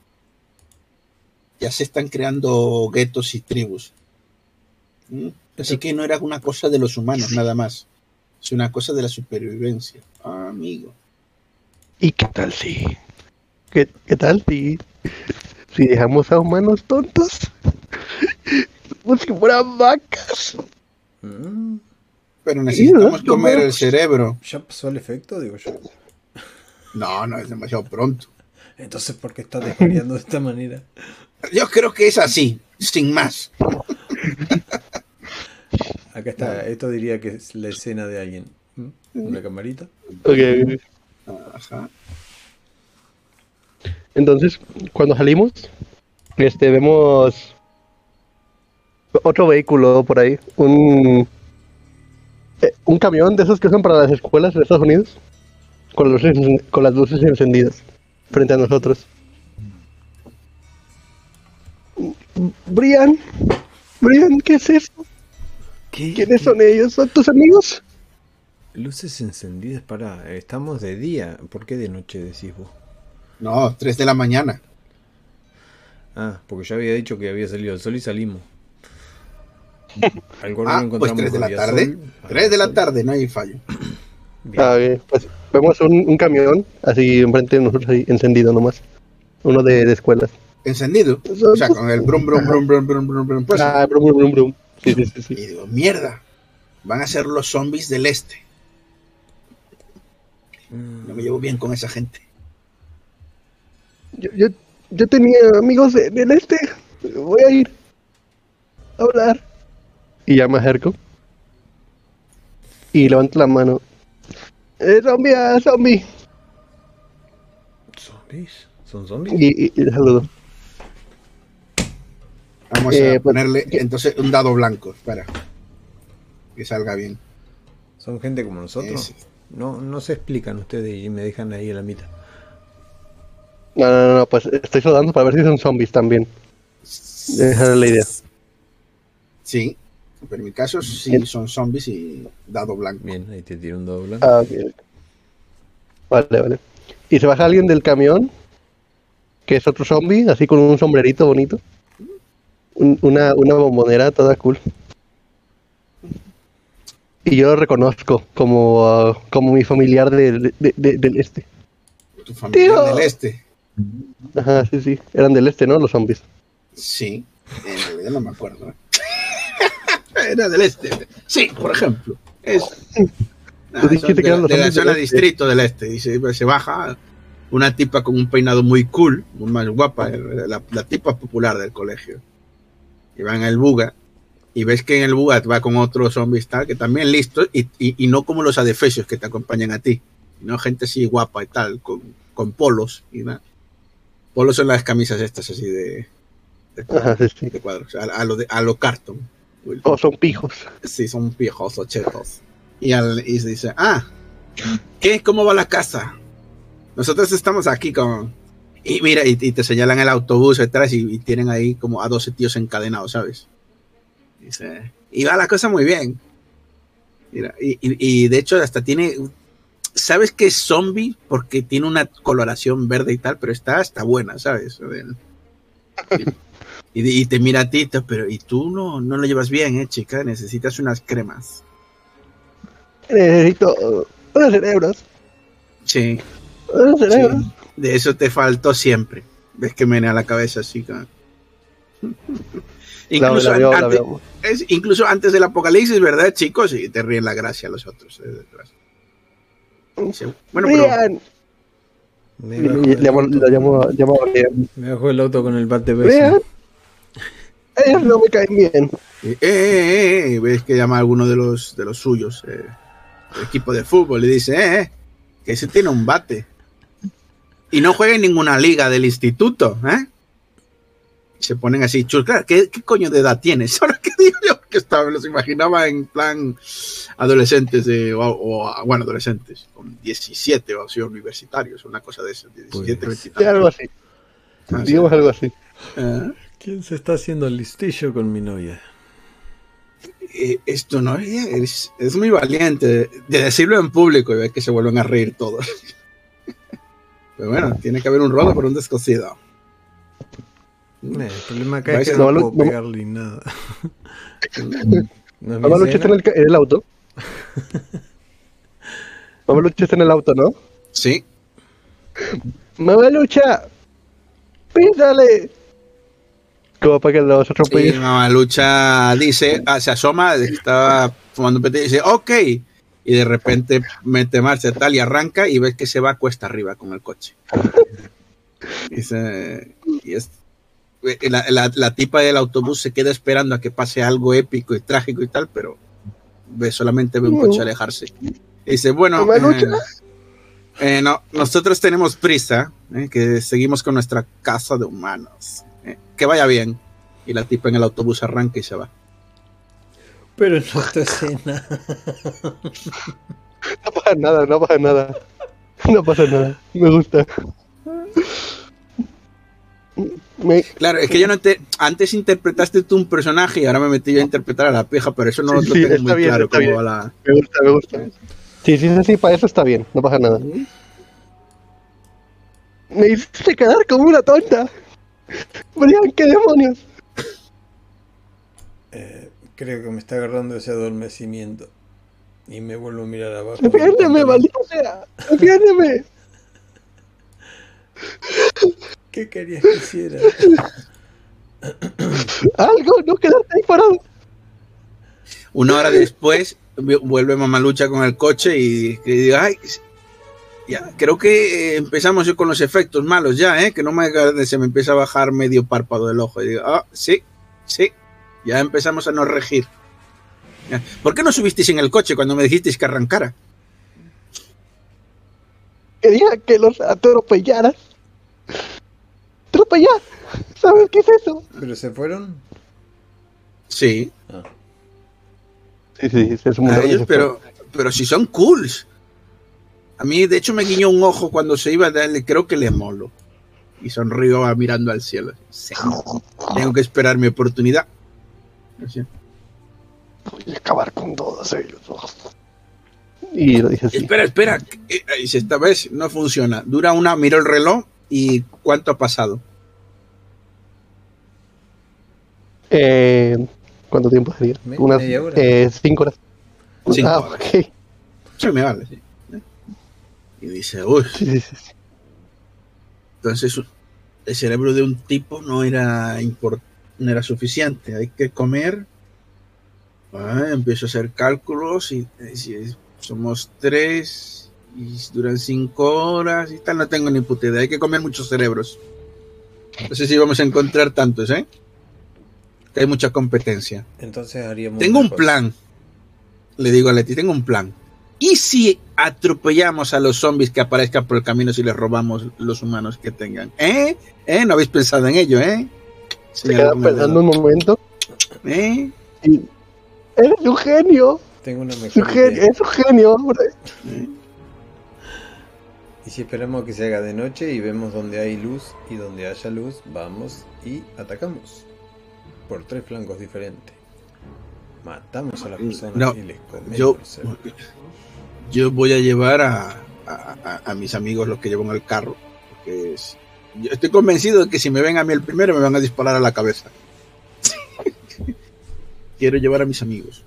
Ya se están creando guetos y tribus. Así que no era una cosa de los humanos, nada más. Es una cosa de la supervivencia. Ah, amigo. ¿Y qué tal si? ¿Qué, qué tal si? Si dejamos a humanos tontos. Como si fueran vacas. Mm, Pero necesitamos Sí, comer el cerebro. ¿Ya pasó el efecto? Digo yo. No, no es demasiado pronto. Entonces, ¿por qué estás desvariando de esta manera? Yo creo que es así, sin más. Acá está, esto diría que es la escena de alguien. Una camarita. Ok. Ajá. Entonces, cuando salimos, este, vemos otro vehículo por ahí, un eh, un camión de esos que usan para las escuelas de Estados Unidos, con luces, con las luces encendidas frente a nosotros. Brian, Brian, ¿qué es eso? ¿Qué? ¿Quiénes son ellos? ¿Son tus amigos? Luces encendidas para. Estamos de día. ¿Por qué de noche decís vos? No, 3 de la mañana. Ah, porque ya había dicho que había salido el sol y salimos. Al gordo Ah, pues encontramos 3 de la tarde. sol, 3 de la sol. tarde, no hay fallo. Bien. Ah, ok. Pues vemos un, un camión así enfrente de nosotros, ahí, encendido nomás. Uno de, de escuelas. Encendido. O sea, con el brum, brum, brum, brum, brum, brum, brum. Pues, Ah, brum, brum, brum, brum. Sí, sí, sí, sí. y digo, mierda. Van a ser los zombies del este. Mm, No me llevo bien con esa gente. Yo, yo, yo tenía amigos de- del este. Voy a ir a hablar. Y ya me acerco. Y levanto la mano. Eh, zombie, ah, zombie. ¿Zombies? ¿Son zombies? Y, y, y saludo. Vamos Eh, a pues, ponerle entonces un dado blanco. Espera. Que salga bien. ¿Son gente como nosotros? No, no se explican ustedes y me dejan ahí a la mitad. No, no, no, no, pues estoy saludando para ver si son zombies también. Esa la idea. Sí. Pero en mi caso sí Bien. son zombies y dado blanco. Bien, ahí te tiro un dado blanco. Ah, ok. Vale, vale. Y se baja alguien del camión, que es otro zombie, así con un sombrerito bonito. Un- una, una bombonera toda cool. Y yo lo reconozco como, ah, como mi familiar del- de- de- del este. Tu familia Tío. del este. Ajá, sí, sí. Eran del este, ¿no? Los zombies. Sí. En realidad no me acuerdo. ¿eh? Era del este. Sí, por ejemplo. Es. Ah, dijiste son que de, eran los de la del zona este. distrito del este. Y se, se baja una tipa con un peinado muy cool, muy más guapa, la, la tipa popular del colegio. Y va en el buga. Y ves que en el buga va con otros zombies tal, que también listos, y, y, y no como los adefesios que te acompañan a ti. No gente así guapa y tal, con, con polos y nada. Polos son las camisas estas así de, de, Ajá, sí, sí. de cuadros, a, a lo de, a lo carton. O son pijos. Sí, son viejos o chetos. Y, al, y se dice, ah, ¿qué? ¿Cómo va la casa? Nosotros estamos aquí con... Y mira, y, y te señalan el autobús detrás y, y tienen ahí como a 12 tíos encadenados, ¿sabes? Dice, y va la cosa muy bien. Mira, y, de hecho hasta tiene... ¿Sabes que es zombie? Porque tiene una coloración verde y tal, pero está hasta buena, ¿sabes? Y, te mira a ti, pero y tú no, no lo llevas bien, ¿eh, chica? Necesitas unas cremas. Necesito unos cerebros. Sí, Unos sí. De eso te faltó siempre. Ves que menea la cabeza así. Incluso, la veo, antes, es- incluso antes del apocalipsis, ¿verdad, chicos? Y te ríen la gracia a los otros. eh, detrás. Dice, Bueno, pero. Me bajo, del Llamo, llamo, me bajo del auto con el bate beso. Ellos no me caen bien. Eh, eh, eh, eh, ves que llama a alguno de los, de los suyos, eh, el equipo de fútbol, y dice, eh, eh, que ese tiene un bate. Y no juega en ninguna liga del instituto, ¿eh? Se ponen así, chus, claro, ¿qué, qué coño de edad tienes? Ahora que digo yo, que estaba, me los imaginaba en plan adolescentes, de, o, o, bueno, adolescentes, con 17 o así, universitarios, una cosa de eso, 17, Pues, 20 Sí, algo así. Ah, sí. Digamos algo así. Ah. ¿Quién se está haciendo listillo con mi novia? eh, esto no es, es muy valiente de, de decirlo en público y ver que se vuelven a reír todos. Pero bueno, tiene que haber un rodo por un descosido. Eh, el problema acá es que no puedo no- pegarle nada. ¿No es mi Mamalucha está en el, en el auto. Mamalucha está en el auto, ¿no? Sí. Mamalucha, písale. Como para que los otros países. Mamalucha dice, ah, se asoma, estaba fumando un pete y dice, ok. Y de repente mete marcha tal y arranca y ves que se va cuesta arriba con el coche. Y es, eh, la, la- la tipa del autobús se queda esperando a que pase algo épico y trágico y tal, pero ve solamente ve un coche alejarse. Y dice, bueno, eh, eh, no, nosotros tenemos prisa, eh, que seguimos con nuestra casa de humanos. que vaya bien. Y la tipa en el autobús arranca y se va. Pero en otra escena. No pasa nada, no pasa nada. No pasa nada. Me gusta. Me- Claro, es que yo no te. Antes interpretaste tú un personaje y ahora me metí yo a interpretar a la pija, pero eso no Sí, lo sí, tengo está muy bien, claro cómo va la. Me gusta, me gusta. Sí, sí, sí, sí, para eso está bien, no pasa nada. Me hiciste quedar como una tonta. Brian, ¿qué demonios? Eh, creo que me está agarrando ese adormecimiento. Y me vuelvo a mirar abajo. Defiéndeme, maldita sea. Defiéndeme. ¿Qué querías que hiciera? Algo, no quedarte ahí parado. Una hora después vu- vuelve Mamalucha con el coche y, y digo, ay, ya, creo que eh, empezamos yo con los efectos malos ya, ¿eh? que no me se me empieza a bajar medio párpado del ojo. Y digo, ah, sí, sí, ya empezamos a nos regir. ¿Por qué no subisteis en el coche cuando me dijisteis que arrancara? Quería que los atropellaras. Atropellar. ¿Sabes qué es eso? ¿Pero se fueron? Sí, Ah, Sí, sí, es un ellos, pero, pero si son cools. A mí, de hecho, me guiñó un ojo cuando se iba, creo que le molo. Y sonrió ah, mirando al cielo. Sí, tengo que esperar mi oportunidad. Así. Voy a acabar con todos ellos. Y lo dije así. Espera, espera. Eh, si esta vez no funciona. Dura una, miro el reloj y cuánto ha pasado. Eh, ¿Cuánto tiempo sería? Me- Unas media hora. eh, cinco horas. Cinco ah, horas. ok. Sí, me vale. sí. Y dice, uy, Sí, sí, sí. sí. entonces el cerebro de un tipo no era, import- no era suficiente. Hay que comer. Ah, empiezo a hacer cálculos y, somos tres y duran cinco horas y tal. No tengo ni puta idea. Hay que comer muchos cerebros. No sé si vamos a encontrar tantos, ¿eh? Que hay mucha competencia. entonces haríamos. Tengo un cosa. plan. Le digo a Leti, tengo un plan. ¿Y si atropellamos a los zombies que aparezcan por el camino si les robamos los humanos que tengan? ¿Eh? ¿Eh? ¿No habéis pensado en ello, eh? Se queda pensando un momento. ¿Eh? Y... Eres un genio. Tengo una Es un mejor genio, idea. es un genio, hombre. ¿Eh? Y si esperamos que se haga de noche y vemos donde hay luz y donde haya luz, vamos y atacamos. Por tres flancos diferentes. Matamos a las personas No, y les comemos Yo, voy a llevar a, a- a- a mis amigos los que llevan el carro. Porque es- yo estoy convencido de que si me ven a mí el primero me van a disparar a la cabeza. Quiero llevar a mis amigos.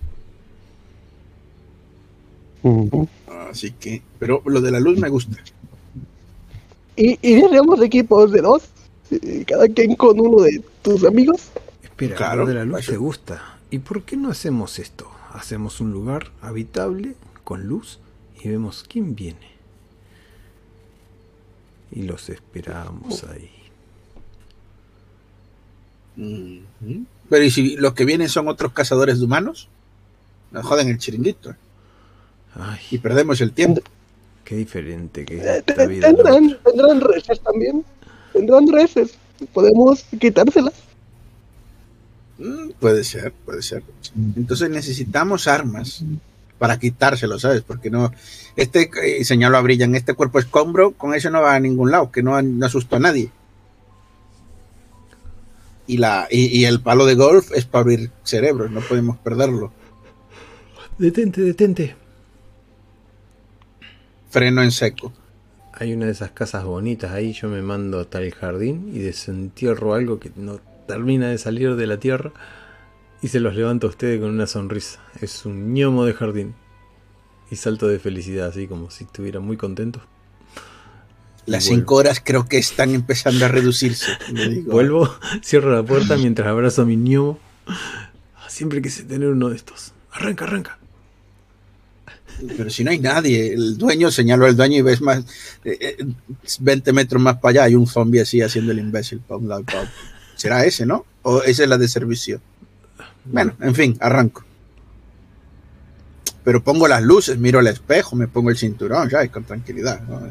Así que, pero lo de la luz me gusta. Y, y haríamos equipos de dos. Cada quien con uno de tus amigos. Espera, Claro, lo de la luz te gusta. ¿Y por qué no hacemos esto? Hacemos un lugar habitable con luz y vemos quién viene. Y los esperamos ahí. Ujú. Pero ¿y si los que vienen son otros cazadores de humanos? Nos joden el chiringuito ¿eh? y Ay, perdemos el tiempo. qué diferente que es Eh, esta vida. Tendrán, tendrán reses también. Tendrán reses. Podemos quitárselas. Mm, puede ser, puede ser. Entonces necesitamos armas para quitárselo, ¿sabes? Porque no. Este, eh, señaló a Brillan, este cuerpo escombro, con eso no va a ningún lado, que no, no asustó a nadie. Y, la, y, y el palo de golf es para abrir cerebros, no podemos perderlo. Detente, detente. Freno en seco. Hay una de esas casas bonitas ahí, yo me mando hasta el jardín y desentierro algo que no termina de salir de la tierra y se los levanta a ustedes con una sonrisa. Es un ñomo de jardín. Y salto de felicidad, así como si estuviera muy contento. Las cinco horas creo que están empezando a reducirse. Vuelvo, cierro la puerta mientras abrazo a mi ñomo. Siempre quise tener uno de estos. Arranca, arranca. Pero si no hay nadie, el dueño señaló al dueño y ves más 20 metros más para allá hay un zombie así haciendo el imbécil para un lado ¿Será ese, no? ¿O esa es la de servicio? Bueno, en fin, arranco. Pero pongo las luces, miro el espejo, me pongo el cinturón, ya, con tranquilidad. ¿no?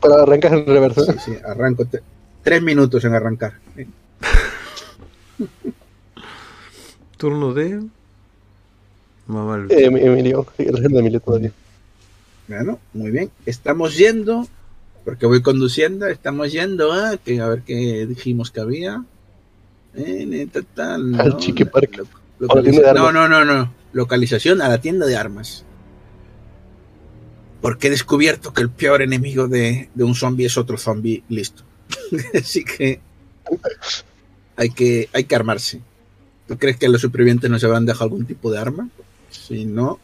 Para arrancar en reverso. Sí, sí, arranco. Tres minutos en arrancar. Turno de Mamá eh, Emilio, el de Emilio todavía. Bueno, muy bien. Estamos yendo, porque voy conduciendo, estamos yendo a, que, a ver qué dijimos que había. Eh, Al no, Chiqui Park. no, no, no, no. Localización a la tienda de armas. Porque he descubierto que el peor enemigo de, de un zombie es otro zombie listo. Así que hay que hay que armarse. ¿Tú crees que los supervivientes nos habrán dejado algún tipo de arma? Si no.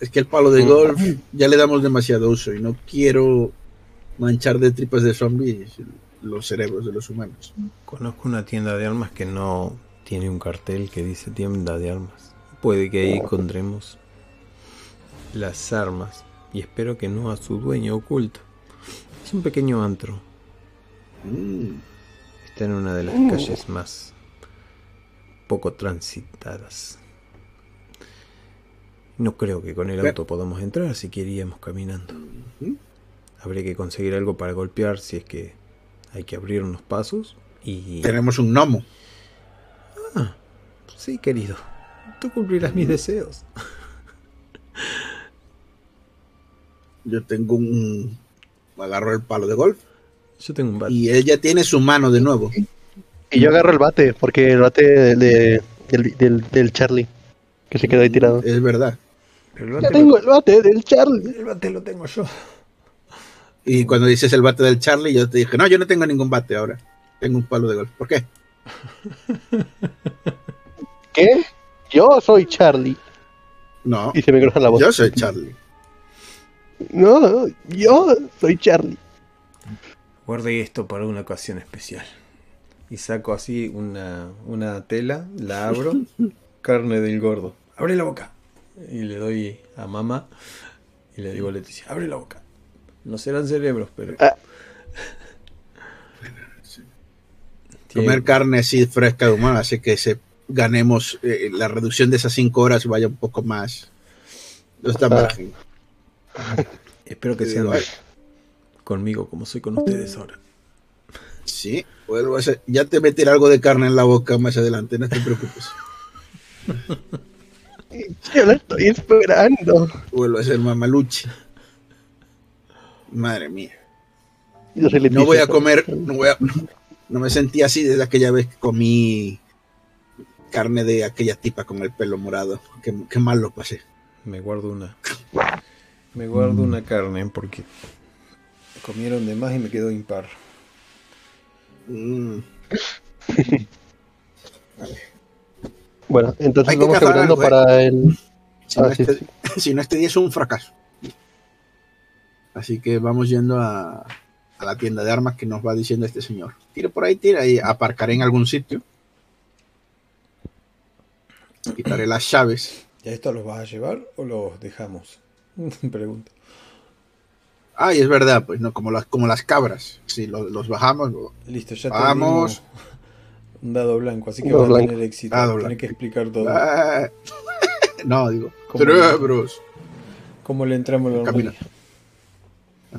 Es que el palo de golf ya le damos demasiado uso y no quiero manchar de tripas de zombies los cerebros de los humanos. Conozco una tienda de armas que no tiene un cartel que dice tienda de armas. Puede que ahí encontremos las armas y espero que no a su dueño oculto. Es un pequeño antro. Mm. Está en una de las uh. calles más poco transitadas. No creo que con el auto podamos entrar, así que iríamos caminando. Habría que conseguir algo para golpear si es que hay que abrir unos pasos. Y... Tenemos un gnomo. Ah, sí, querido. Tú cumplirás mis deseos. Yo tengo un... Agarro el palo de golf. Yo tengo un bate. Y ella tiene su mano de nuevo. Y yo agarro el bate, porque el bate de, del, del Charlie, que se quedó ahí tirado. Es verdad. Ya tengo el bate del Charlie. El bate lo tengo yo. Y cuando dices el bate del Charlie, yo te dije, no, yo no tengo ningún bate ahora. Tengo un palo de golf. ¿Por qué? ¿Qué? Yo soy Charlie. No. Y se me cruza la voz. Yo soy Charlie. No, yo soy Charlie. Guardé esto para una ocasión especial. Y saco así una, una tela, la abro, carne del gordo. Abre la boca y le doy a mamá y le digo a Leticia, abre la boca. No serán cerebros, pero... Ah. Comer carne así fresca de humano, así que se ganemos eh, la reducción de esas cinco horas y vaya un poco más. No está margen. Espero que sean conmigo como soy con ustedes ahora. Sí, vuelvo a Ya te meteré algo de carne en la boca más adelante, no te preocupes. Yo la estoy esperando. Vuelvo a ser mamaluchi. Madre mía. No voy a comer, no, voy a, no me sentí así desde aquella vez que comí carne de aquella tipa con el pelo morado. Qué, mal lo pasé. Me guardo una. Me guardo una carne porque comieron de más y me quedó impar. Mm. Bueno, entonces vamos hablando para el. Si, no ah, este, si, no este, día es un fracaso. Así que vamos yendo a, a, la tienda de armas que nos va diciendo este señor. Tire por ahí, tira y aparcaré en algún sitio. Quitaré las llaves. ¿Ya esto los vas a llevar o los dejamos? Pregunto. Ay, es verdad, pues no, como las, como las cabras. Si los, bajamos. Listo, ya vamos un dado blanco, así que va a tener éxito. Tiene que explicar todo. Ah. no, digo, cerebros. ¿Cómo le entramos a la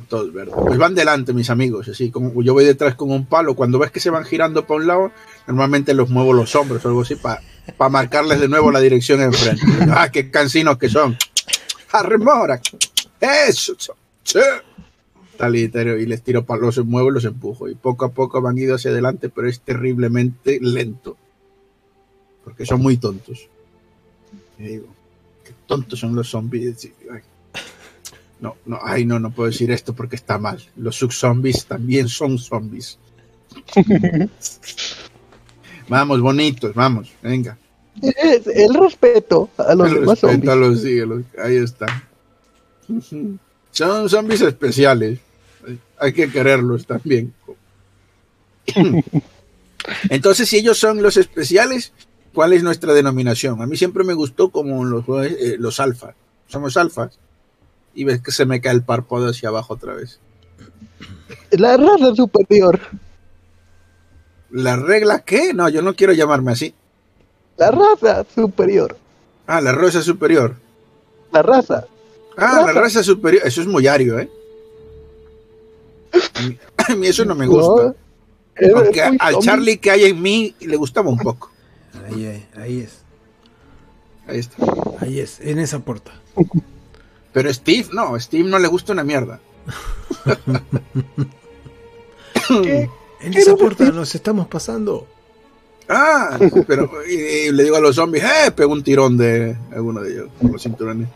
Todos verdes. Pues van delante, mis amigos. Así como yo voy detrás con un palo. Cuando ves que se van girando para un lado, normalmente los muevo los hombros o algo así para marcarles de nuevo la dirección enfrente. ah, qué cansinos que son. ¡Arremora! ¡Eso! ¡Sí! y les tiro para los muevo y los empujo. Y poco a poco van ido hacia adelante, pero es terriblemente lento. Porque son muy tontos. Y digo, qué tontos son los zombies. No, no, ay, no, no puedo decir esto porque está mal. Los subzombies también son zombies. Vamos, bonitos, vamos, venga. Es el respeto a los El demás respeto a zombies. los- sí, a los- ahí está. Son zombies especiales. Hay que quererlos también. Entonces, si ellos son los especiales, ¿cuál es nuestra denominación? A mí siempre me gustó como los, eh, los alfas. Somos alfas. Y ves que se me cae el párpado hacia abajo otra vez. La raza superior. ¿La regla qué? No, yo no quiero llamarme así. La raza superior. Ah, la raza superior. La raza. Ah, la Raza. superior. Eso es muy ario, ¿eh? A mí, a eso no me gusta. No, Aunque muy al. Charlie que hay en mí le gustaba un poco. Ahí, ahí, ahí es. Ahí está. Ahí es, en esa puerta. Pero Steve, no, Steve no le gusta una mierda. ¿Qué? En ¿Qué esa puerta nos estamos pasando. Ah, pero y- y le digo a los zombies, ¡eh! Pego un tirón de alguno de ellos, con los cinturones.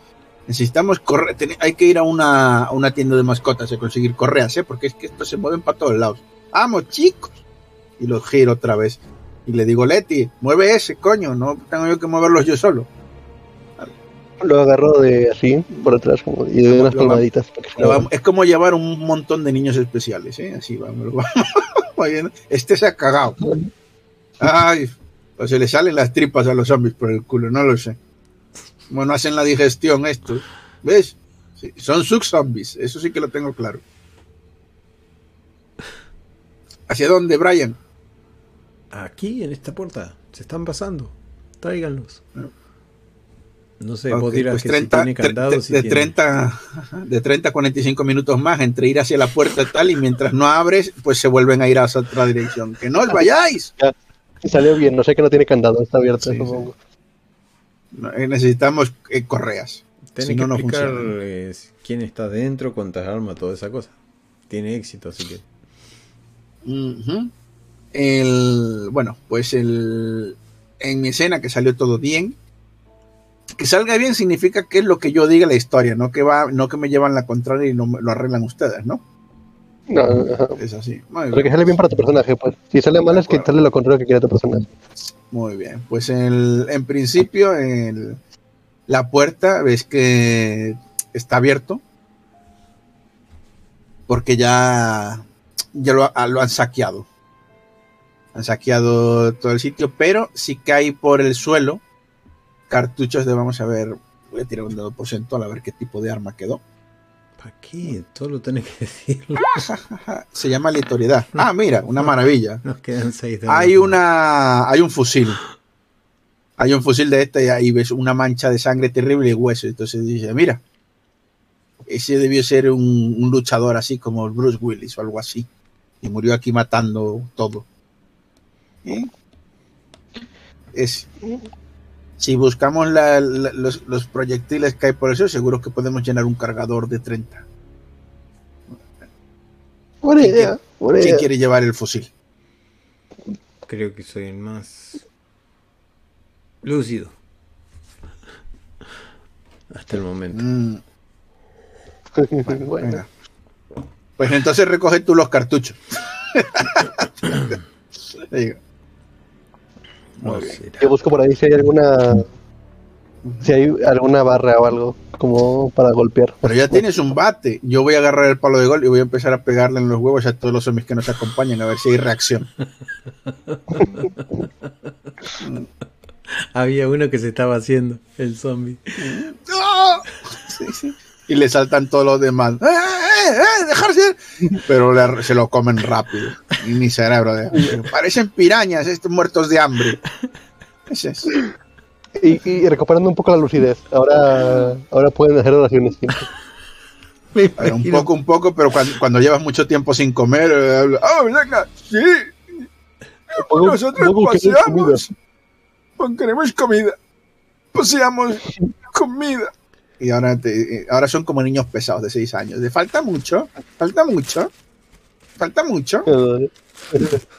Necesitamos correr, ten- hay que ir a una, a una tienda de mascotas y conseguir correas, ¿eh? Porque es que estos se mueven para todos lados. ¡Vamos, chicos! Y los giro otra vez. Y le digo, Leti, mueve ese, coño, no tengo yo que moverlos yo solo. Lo agarró de así, por atrás, como, y de unas palmaditas. para que se Lo lo- vamos- es como llevar un montón de niños especiales, ¿eh? Así vamos. vamos. Este se ha cagado. Ay, o se le salen las tripas a los zombies por el culo, no lo sé. Bueno, hacen la digestión estos. ¿Ves? Sí, son sub-zombies, eso sí que lo tengo claro. ¿Hacia dónde, Brian? Aquí, en esta puerta. Se están pasando. Tráiganlos. No sé, Ok, vos dirás pues que 30, si tiene candado, de, si de tiene- 30, de 30 a 45 minutos más entre ir hacia la puerta y tal, y mientras no abres, pues se vuelven a ir hacia otra dirección. ¡Que no os vayáis! Salió bien, no sé que no tiene candado, está abierto, Sí, supongo. No, eh, Necesitamos eh, correas. Tenés si que no, no explicar funciona. eh, quién está dentro, cuántas armas, toda esa cosa. Tiene éxito, así que. El, bueno, pues el, en mi escena que salió todo bien. Que salga bien significa que es lo que yo diga la historia, no que va, no que me llevan la contraria y no me- lo arreglan ustedes, ¿no? No, ajá. Es así. Muy Pero que sale bien para tu personaje, pues. Si sale mal es que sale lo contrario que quiere tu personaje. Muy bien. Pues el- en principio el- la puerta ves que está abierto porque ya, ya lo, ha- lo han saqueado. Han saqueado todo el sitio, pero sí hay por el suelo cartuchos de, vamos a ver, voy a tirar un dado porcentual a ver qué tipo de arma quedó. ¿Para qué? Todo lo tenés que decirlo. Se llama aleatoriedad. Ah, mira, una maravilla. Nos quedan seis dados. Hay una, hay un fusil. Hay un fusil de este y ahí ves una mancha de sangre terrible y hueso. Entonces dice, mira, ese debió ser un, un luchador así como Bruce Willis o algo así. Y murió aquí matando todo. ¿Eh? Es, si buscamos la- la- los, los proyectiles que hay por eso, seguro que podemos llenar un cargador de 30. Buena ¿Quién idea, buena ¿Quién idea. quiere llevar el fusil? Creo que soy el más lúcido. Hasta el momento. Mm. Bueno. Pues entonces recoge tú los cartuchos. Muy No bien. será. Yo busco por ahí si hay alguna. Si hay alguna barra o algo como para golpear. Pero ya tienes un bate. Yo voy a agarrar el palo de gol y voy a empezar a pegarle en los huevos a todos los zombies que nos acompañan a ver si hay reacción. Había uno que se estaba haciendo, el zombie. ¡Ah! Sí, sí. Y le saltan todos los demás. ¡Eh, eh, eh! ¡Dejarse! Pero le- se lo comen rápido. Y ni cerebro. de- Parecen pirañas estos muertos de hambre. Ese es. Y, y recuperando un poco la lucidez. Ahora, ahora pueden hacer oraciones siempre. Ver, un poco, un poco, pero cuando, cuando llevas mucho tiempo sin comer, eh, ¡ah, venga! ¡Sí! Nosotros paseamos. Queremos comida. Paseamos comida. Y ahora, te- eh, ahora son como niños pesados de 6 años. De falta mucho, falta mucho, falta mucho.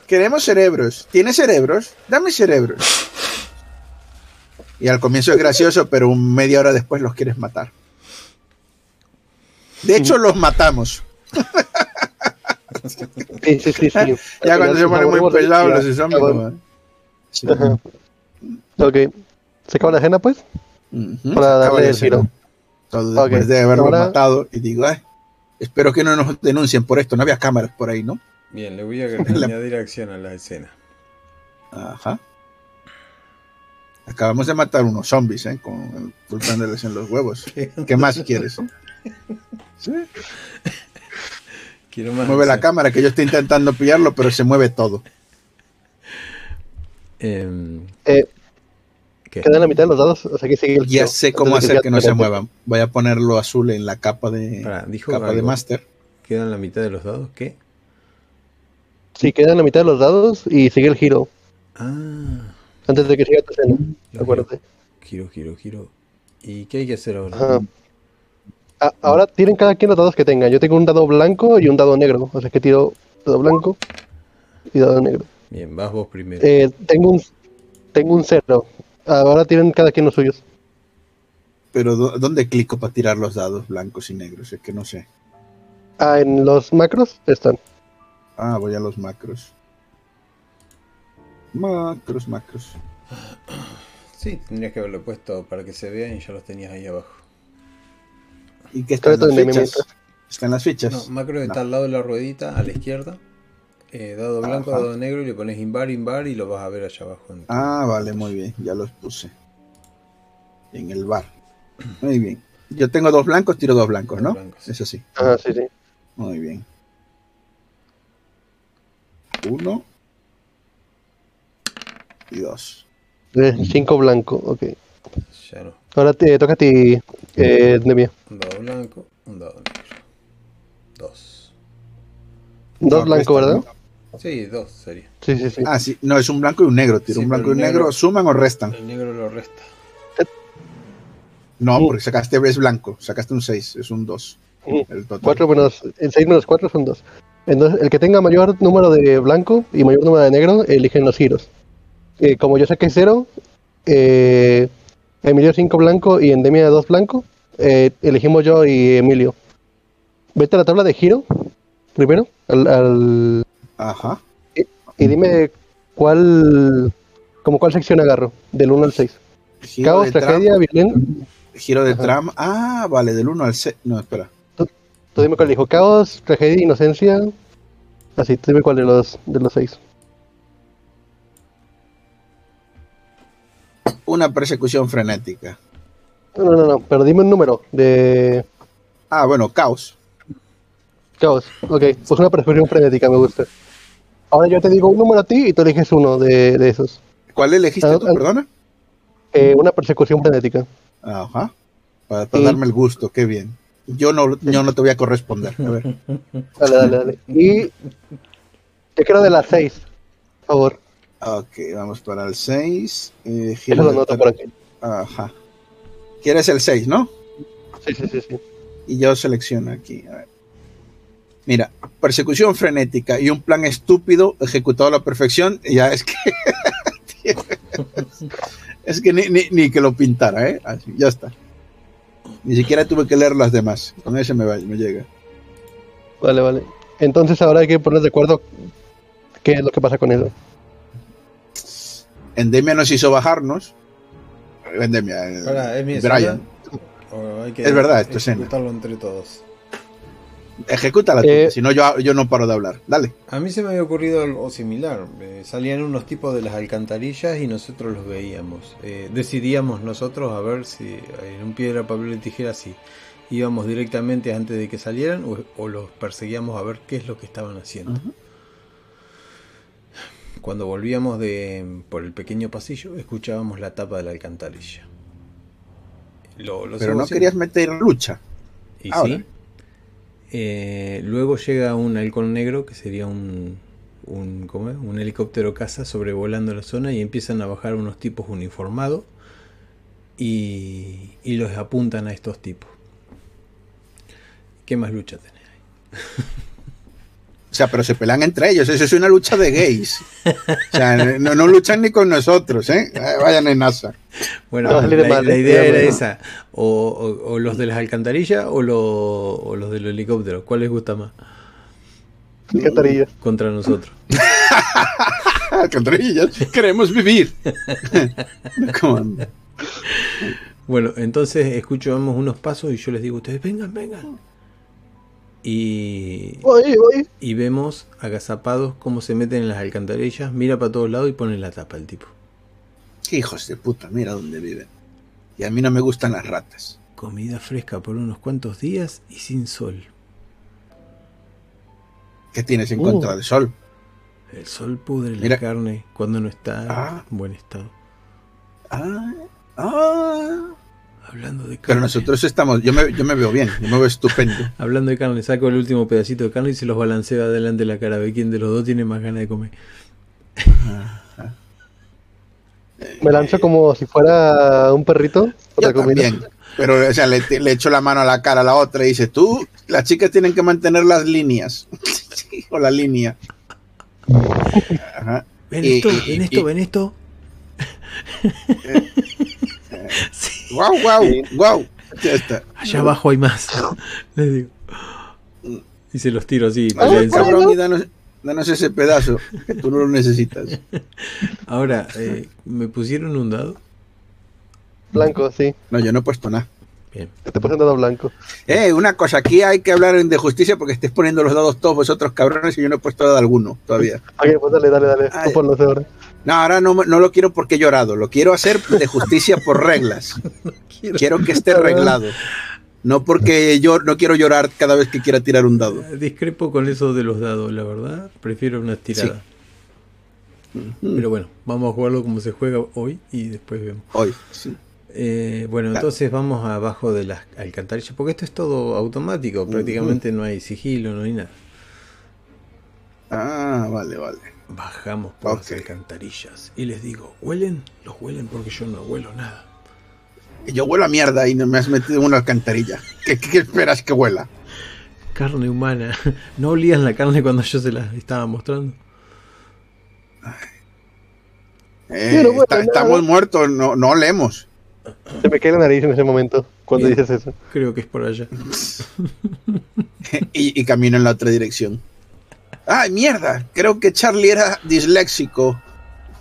Queremos cerebros. ¿Tienes cerebros? Dame cerebros. Y al comienzo es gracioso, pero un media hora después los quieres matar. De hecho, los matamos. Sí, sí, sí. Ya cuando se ponen muy pesados los zombies, Sí. Ok. ¿Se acaba la escena, pues? Para darle el giro. Todo Ok, después de haberlo ahora- matado. Y digo, ay, espero que no nos denuncien por esto. No había cámaras por ahí, ¿no? Bien, le voy a La- añadir acción a la escena. Ajá. Acabamos de matar unos zombies, ¿eh? Con pulsándoles en los huevos. ¿Qué más quieres? Sí. Quiero más Mueve la cámara, que yo estoy intentando pillarlo, pero se mueve todo. Em, Eh, ¿qué? queda en la mitad de los dados, o sea que sigue el Ya sé cómo hacer que no se muevan. Voy a ponerlo azul en la capa de dijo capa de algo. máster. ¿Quedan la mitad de los dados? ¿Qué? Sí, queda en la mitad de los dados y sigue el giro. Ah, Antes de que siga tu escena. Acuérdate. giro, giro, giro. ¿Y qué hay que hacer ahora? Ajá. Ah, ahora tienen cada quien los dados que tengan. Yo tengo un dado blanco y un dado negro. O sea que tiro dado blanco y dado negro. Bien, vas vos primero. Eh, tengo un tengo un cero. Ahora tienen cada quien los suyos. Pero ¿dó- ¿dónde clico para tirar los dados blancos y negros? Es que no sé. Ah, en los macros están. Ah, voy a los macros. Macros, macros. Sí, tendrías que haberlo puesto para que se vean y ya los tenías ahí abajo. ¿Y qué están las fichas? ¿Están las fichas? No, macro está No. al lado de la ruedita, a la izquierda. Eh, dado blanco, Ajá. dado negro y le pones invar, invar y lo vas a ver allá abajo. en- Ah, vale, muy bien. Ya los puse. En el bar. Muy bien. Yo tengo dos blancos, tiro dos blancos, Dos ¿no? blancos. Es así. Ah, sí, sí. Muy bien. Uno. Y dos. Eh, cinco blanco, ok. Ya no. Ahora te toca a ti, eh, Nemia. Un dado blanco, un dado negro. Dos. Dos No, blanco, resta, ¿verdad? Sí, dos sería. Sí, sí, sí. Ah, sí. No, es un blanco y un negro. Tiro Sí, un blanco y un negro. negro- ¿Suman o restan? El negro lo resta. No, Mm. porque sacaste es blanco. Sacaste un 6. Es un 2. Mm. El total. 4 menos, el 6 menos 4 son 2. Entonces, el que tenga mayor número de blanco y mayor número de negro, eligen los giros. Eh, como yo saqué 0, eh, Emilio 5 blanco y Endemia 2 blanco, eh, elegimos yo y Emilio. Vete a la tabla de giro, primero, al, al- Ajá. y dime cuál, como cuál sección agarro, del 1 al 6. Giro Caos, de tragedia, violín. Giro de Ajá. trama. Ah, vale, del 1 al 6. No, espera. Tú dime cuál elijo. Caos, tragedia, inocencia. Así, tú dime cuál de los, de los 6. Una persecución frenética. No, no, no, no, pero dime un número de Ah, bueno, caos. caos. Ok, pues una persecución frenética me gusta. Ahora yo te digo un número a ti y tú eliges uno de, de esos. ¿Cuál elegiste Ah, tú, ah. perdona? Eh, una persecución frenética. Ajá. Para, darme el gusto, qué bien. Yo no, yo no te voy a corresponder. A ver. Dale, dale, dale. Y yo quiero de las 6, por favor. Ok, vamos para el 6. Eh, Eso lo por aquí. Ajá. ¿Quieres el 6, no? Sí, sí, sí, sí. Y yo selecciono aquí. A ver. Mira, persecución frenética y un plan estúpido ejecutado a la perfección. Ya es que. es que ni, ni- ni que lo pintara, ¿eh? Así, ya está. Ni siquiera tuve que leer las demás. Con ese me, va- me llega. Vale, vale. Entonces ahora hay que poner de acuerdo qué es lo que pasa con eso. Endemia nos hizo bajarnos. Endemia. eh, Ahora, ¿es mi Brian. Es verdad, es ejecutarlo entre todos. Ejecútala Eh, si no yo, yo no paro de hablar. Dale. A mí se me había ocurrido algo similar. Eh, salían unos tipos de las alcantarillas y nosotros los veíamos. Eh, decidíamos nosotros a ver si en un piedra, papel y tijera si íbamos directamente antes de que salieran o, o los perseguíamos a ver qué es lo que estaban haciendo. Cuando volvíamos de por el pequeño pasillo, escuchábamos la tapa de la alcantarilla. Lo, lo Pero no haciendo. querías meter lucha. Y Ahora. sí. Eh, luego llega un halcón negro que sería un, un, ¿cómo es? un helicóptero caza sobrevolando la zona y empiezan a bajar unos tipos uniformados y, y los apuntan a estos tipos. ¿Qué más lucha tenés ahí? O sea, pero se pelean entre ellos. Eso es una lucha de gays. O sea, no, no luchan ni con nosotros. Eh, Vayan en NASA. Bueno, No, la, ¿eh? idea era Bueno. esa. O, o- o los de las alcantarillas o, lo- o los del helicóptero. ¿Cuál les gusta más? Alcantarillas. Contra nosotros. alcantarillas, queremos vivir. bueno, entonces escuchamos unos pasos y yo les digo, ustedes vengan, vengan. Y, y vemos agazapados cómo se meten en las alcantarillas, mira para todos lados y pone la tapa el tipo. Qué hijos de puta, mira dónde viven. Y a mí no me gustan las ratas. Comida fresca por unos cuantos días y sin sol. ¿Qué tienes en contra uh. del sol? El sol pudre la carne cuando no está ah. en buen estado. Ah, ah. Hablando de carne. Pero nosotros estamos, yo me, yo me veo bien, yo me veo estupendo. Hablando de carne, saco el último pedacito de carne y se los balanceo adelante de la cara. Ve quién de los dos tiene más ganas de comer. Me lanzo como si fuera un perrito. Yo también. Pero o sea, le, le, echo la mano a la cara a la otra y dice, tú, las chicas tienen que mantener las líneas. o la línea. Ven esto, ven esto, ven esto. Wow, wow, wow. Allá abajo hay más. Les digo. Y se los tiro así. Danos, ese pedazo, que tú no lo necesitas. Ahora, eh, ¿me pusieron un dado? Blanco, sí. No, yo no he puesto nada. Bien. Te puse un dado blanco. Eh, una cosa, aquí hay que hablar de justicia porque estés poniendo los dados todos vosotros cabrones y yo no he puesto dado alguno todavía. Ok, pues dale, dale, dale. Tú ahora. No, ahora no, no, lo quiero porque he llorado, lo quiero hacer de justicia por reglas. quiero. que esté arreglado. No porque yo no quiero llorar cada vez que quiera tirar un dado. Discrepo con eso de los dados, la verdad. Prefiero una tirada. Pero bueno, vamos a jugarlo como se juega hoy y después vemos. Hoy, sí. Eh, bueno, entonces vamos abajo de las alcantarillas, porque esto es todo automático, prácticamente no hay sigilo, no hay nada. Ah, vale, vale. Bajamos por las alcantarillas y les digo, ¿huelen? Los huelen porque yo no huelo nada. Yo huelo a mierda y no me has metido en una alcantarilla. ¿Qué, esperas que huela? Carne humana. ¿No olías la carne cuando yo se la estaba mostrando? Eh, estamos muertos, no, no olemos. Se me cae la nariz en ese momento cuando dices eso. Creo que es por allá. y, camino en la otra dirección. ¡Ay, mierda! Creo que Charlie era disléxico.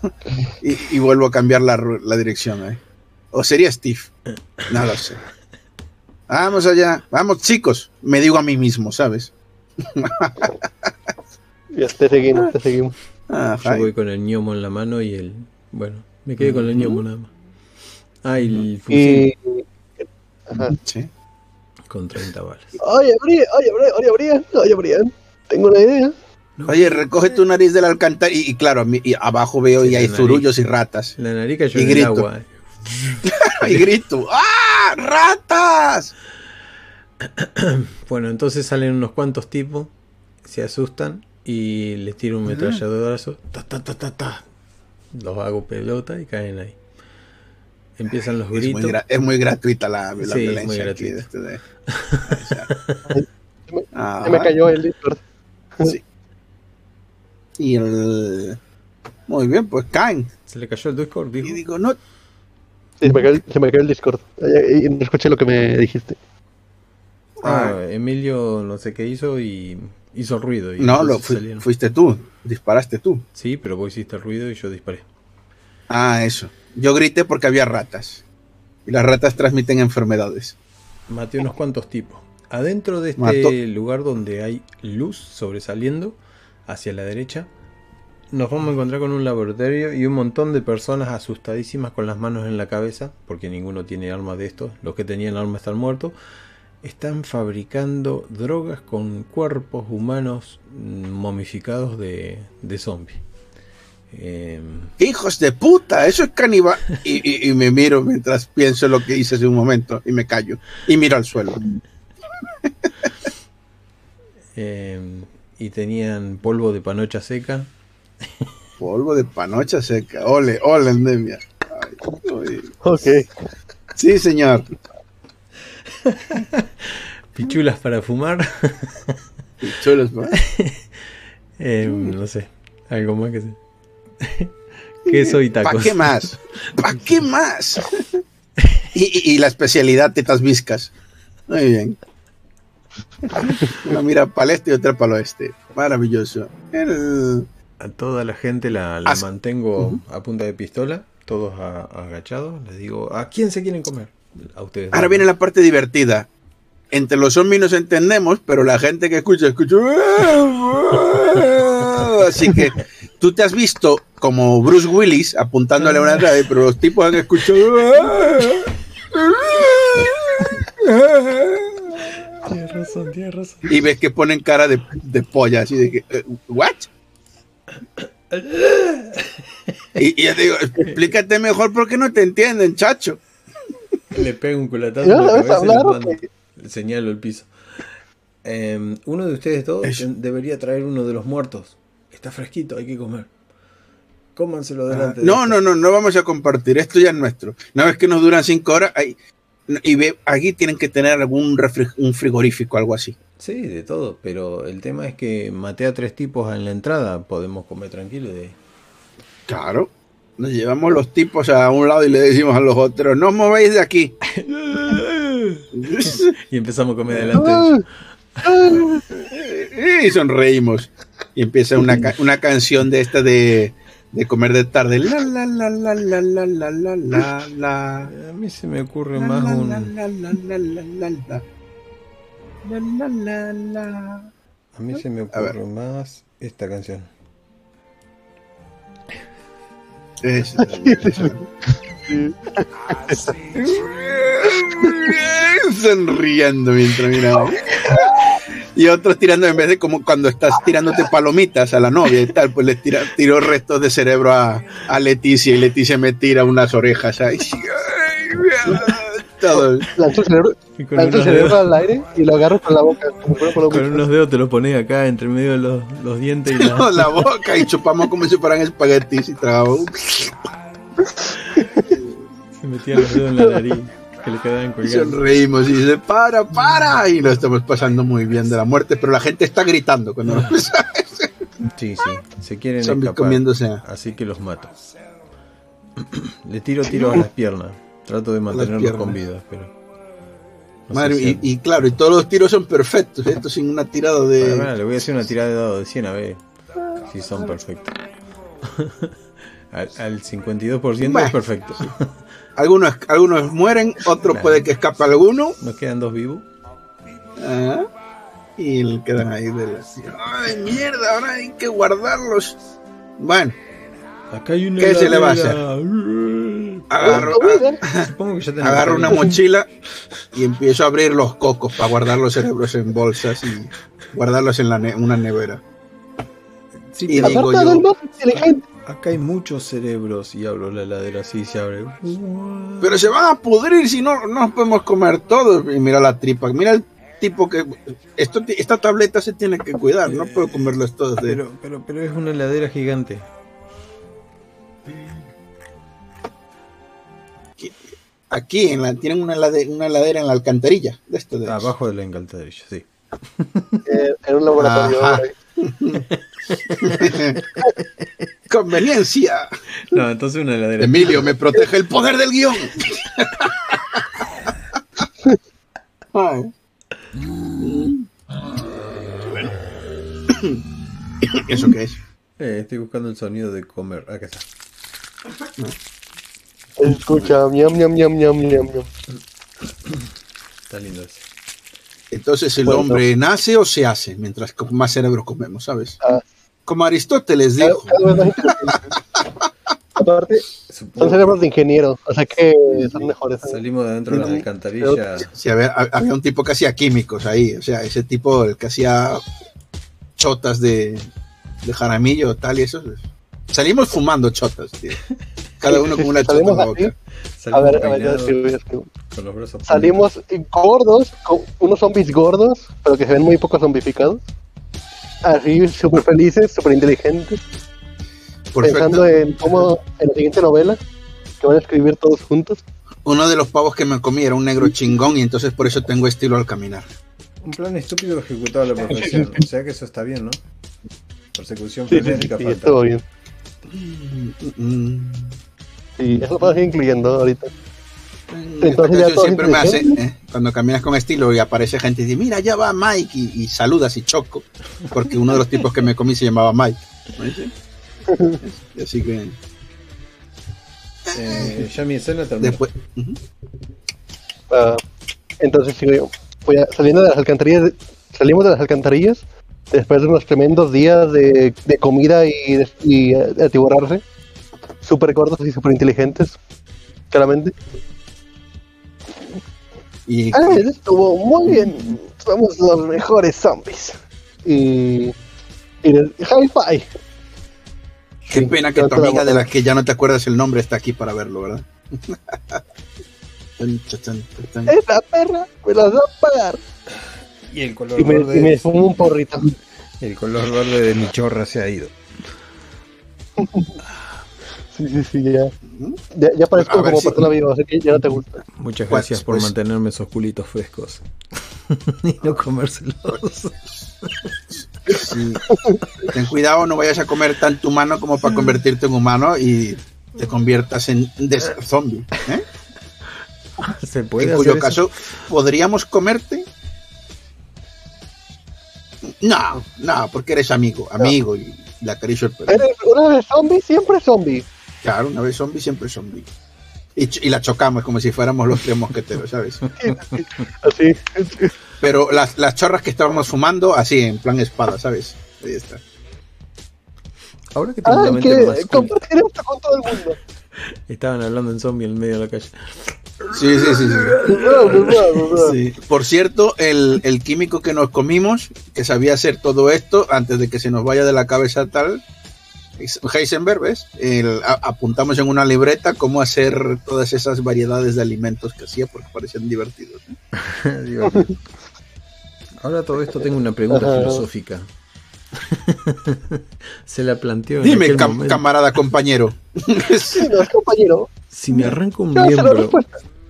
y, vuelvo a cambiar la, dirección. ¿eh? O sería Steve. No lo sé. Vamos allá. Vamos, chicos. Me digo a mí mismo, ¿sabes? ya te seguimos, te seguimos. Ah, Yo voy con el ñomo en la mano y el. Bueno, me quedé con el ñomo nada más. Ah, y el fusil. Ajá. Sí. Con 30 balas. Oye, Brian, oye, oye, Brian, oye, Brian, tengo una idea. Oye, recoge tu nariz del alcantarilla. Y, claro, y abajo veo y hay zurullos y ratas. La nariz cayó y en el agua. y grito, ¡ah! ¡Ratas! bueno, entonces salen unos cuantos tipos, se asustan y les tiro un metralladorazo. Ta, ta, ta, ta, ta. Los hago pelota y caen ahí. Empiezan los gritos. Es muy, gratuita la, la sí, violencia. Muy gratuita. Este de... se, me, cayó el Discord. Sí. Y el. Muy bien, pues caen. Se le cayó el Discord, dijo. Y digo, no. Sí, se, me cayó, se me cayó el Discord. Y no escuché lo que me dijiste. Ah, ah, Emilio no sé qué hizo y hizo ruido. Y no, lo fuiste tú, disparaste tú. Sí, pero vos hiciste ruido y yo disparé. Ah, eso. Yo grité porque había ratas. Y las ratas transmiten enfermedades. Maté unos cuantos tipos. Adentro de este lugar donde hay luz sobresaliendo hacia la derecha, nos vamos a encontrar con un laboratorio y un montón de personas asustadísimas con las manos en la cabeza, porque ninguno tiene arma de estos. Los que tenían arma están muertos. Están fabricando drogas con cuerpos humanos momificados de, de zombies. Em, Hijos de puta, eso es caníbal. Y, me miro mientras pienso lo que hice hace un momento y me callo. Y miro al suelo. Em, y tenían polvo de panocha seca. Polvo de panocha seca. Ole, ole, endemia. ok. Sí, señor. Pichulas para fumar. Pichulas para. Em, no sé, algo más que sé. Queso y tacos. ¿Para qué más? ¿Para qué más? Y, la especialidad tetas viscas. Muy bien. Una mira para el este y otra para el oeste. Maravilloso. A toda la gente la, la mantengo a punta de pistola, todos agachados. Les digo, ¿a quién se quieren comer? A ustedes. Ahora viene la parte divertida. Entre los zombies nos entendemos, pero la gente que escucha, escucha. Así que tú te has visto como Bruce Willis apuntándole a una nave, pero los tipos han escuchado. Tienes razón, tienes razón. Y ves que ponen cara de, de polla, así de que, eh, ¿what? Y, y yo digo, explícate mejor porque no te entienden, chacho. Le pego un culatazo en la cabeza y le, mando, le señalo el piso. Eh, uno de ustedes todos debería traer uno de los muertos. Está fresquito, hay que comer. Cómanselo delante. Ah, no, no, no, no vamos a compartir. Esto ya es nuestro. Una vez que nos duran cinco horas, hay, y ve, aquí tienen que tener algún un frigorífico, algo así. Sí, de todo, pero el tema es que maté a tres tipos en la entrada, podemos comer tranquilo de ahí. Claro, nos llevamos los tipos a un lado y le decimos a los otros, no os movéis de aquí. y empezamos a comer delante y sonreímos. Y empieza una, una canción de esta de de comer de tarde. La la la la la la la la la la. A mí se me ocurre más un. La la la la la la la. La la la la. A mí se me ocurre más esta canción. Es, Sonriendo mientras miramos y otros tirando en vez de como cuando estás tirándote palomitas a la novia y tal, pues le tira, tiro restos de cerebro a, a Leticia y Leticia me tira unas orejas ahí. Todo. El cerebro, lanzo el cerebro al aire y lo agarro con la boca. Como con unos dedos te lo pones acá entre medio de los, los dientes y la... la boca y chupamos como si fueran espaguetis y tragamos. Se metían los dedos en la nariz que le quedan colgando. Sonreímos y dice, para, para. Y lo estamos pasando muy bien de la muerte, pero la gente está gritando cuando nos Sí, sí, se quieren escapar. Comiéndose. Así que los mato. le tiro tiro a las piernas. Trato de mantenerlos con vida, pero. Madre, y, claro, y todos los tiros son perfectos, esto sin una tirada de. le voy a hacer una tirada de dado de 100 a ver si son perfectos. al, al 52% es perfecto. Algunos, algunos mueren, otros puede que escape alguno. Nos quedan dos vivos. Ah, y quedan ahí de la... ¡Ay, mierda! Ahora hay que guardarlos. Bueno. Acá hay una ¿Qué se le va a hacer? Agarro, agarro una mochila y empiezo a abrir los cocos para guardar los cerebros en bolsas y guardarlos en la una nevera. Sí, y digo yo, acá hay muchos cerebros y abro la heladera así se abre. Pero se van a pudrir si no, no nos podemos comer todos. Y mira la tripa, mira el tipo que esto, esta tableta se tiene que cuidar, no puedo comerlos todos. De... Pero, pero, pero es una heladera gigante. Aquí en la, tienen una heladera, una heladera en la alcantarilla. De esto de Abajo de la alcantarilla, sí. Eh, en un laboratorio. Conveniencia. No, entonces una heladera. Emilio, me protege el poder del guion. ¿Eso qué es? Eh, estoy buscando el sonido de comer. Acá está. Escucha, miam, miam, miam, miam, miam, Está lindo ese. Entonces el hombre nace o se hace mientras más cerebro comemos, ¿sabes? Ah. Como Aristóteles dijo. Aparte, son cerebros de ingeniero, o sea que son mejores. Salimos de dentro de las alcantarillas. Sí, había, había, un tipo que hacía químicos ahí, o sea, ese tipo el que hacía chotas de, de jaramillo tal y eso. Salimos fumando chotas, tío. Cada uno con una chota en la boca. A ver, a ver, Salimos gordos, con unos zombies gordos, pero que se ven muy poco zombificados. Así, súper felices, súper inteligentes. Pensando en cómo, en la siguiente novela, que van a escribir todos juntos. Uno de los pavos que me comí era un negro chingón y entonces por eso tengo estilo al caminar. Un plan estúpido ejecutado a la perfección. o sea que eso está bien, ¿no? Persecución frenética. Sí, sí, todo bien. Sí, eso lo ir incluyendo ahorita. Entonces siempre me hace, ¿eh? cuando caminas con estilo y aparece gente y dice, mira, ya va Mike y, saludas y choco, porque uno de los tipos que me comí se llamaba Mike. Así que. Eh, ya mi escena terminó. Después. Ah, entonces sigo yo. Voy a- saliendo de las alcantarillas, salimos de las alcantarillas después de unos tremendos días de, de comida y, de- y eh, de atiborrarse. Súper cortos y súper inteligentes. Claramente. Y Ah, estuvo muy bien. Somos los mejores zombies. Y. Y hi-fi. qué Sí, pena que tu la amiga de la que ya no te acuerdas el nombre está aquí para verlo, ¿verdad? Tan. Esa perra me las va a pagar. Y el color Y me, verde. y me fumo un porrito. El color verde de mi chorra se ha ido. Sí, sí, sí, ya. Ya, ya parezco A como si- persona viva, así que ya no te gusta. Muchas Pues- gracias por pues- mantenerme esos culitos frescos. y no comérselos. Sí. Ten cuidado, no vayas a comer tanto humano como para convertirte en humano y te conviertas en zombie. ¿eh? ¿Se puede En cuyo eso? caso, ¿podríamos comerte? No, no, porque eres amigo, amigo y le acaricio el pelo. Eres una vez zombie, siempre zombie. Claro, una vez zombie, siempre zombie. Y, la chocamos como si fuéramos los tres mosqueteros, ¿sabes? Así. Pero las, las chorras que estábamos fumando, así, en plan espada, ¿sabes? Ahí está. Ahora que tengo Ah, la mente que más compartir esto con todo el mundo. Estaban hablando en zombie en medio de la calle. Sí, sí, sí. sí. Sí. Por cierto, el, el químico que nos comimos, que sabía hacer todo esto antes de que se nos vaya de la cabeza tal, Heisenberg, ¿ves? El- a- apuntamos en una libreta cómo hacer todas esas variedades de alimentos que hacía porque parecían divertidos. Ahora todo esto tengo una pregunta Ajá. filosófica. Se la planteo en Dime, aquel cam- momento. camarada compañero. Sí, no, es compañero. Si me arranco un miembro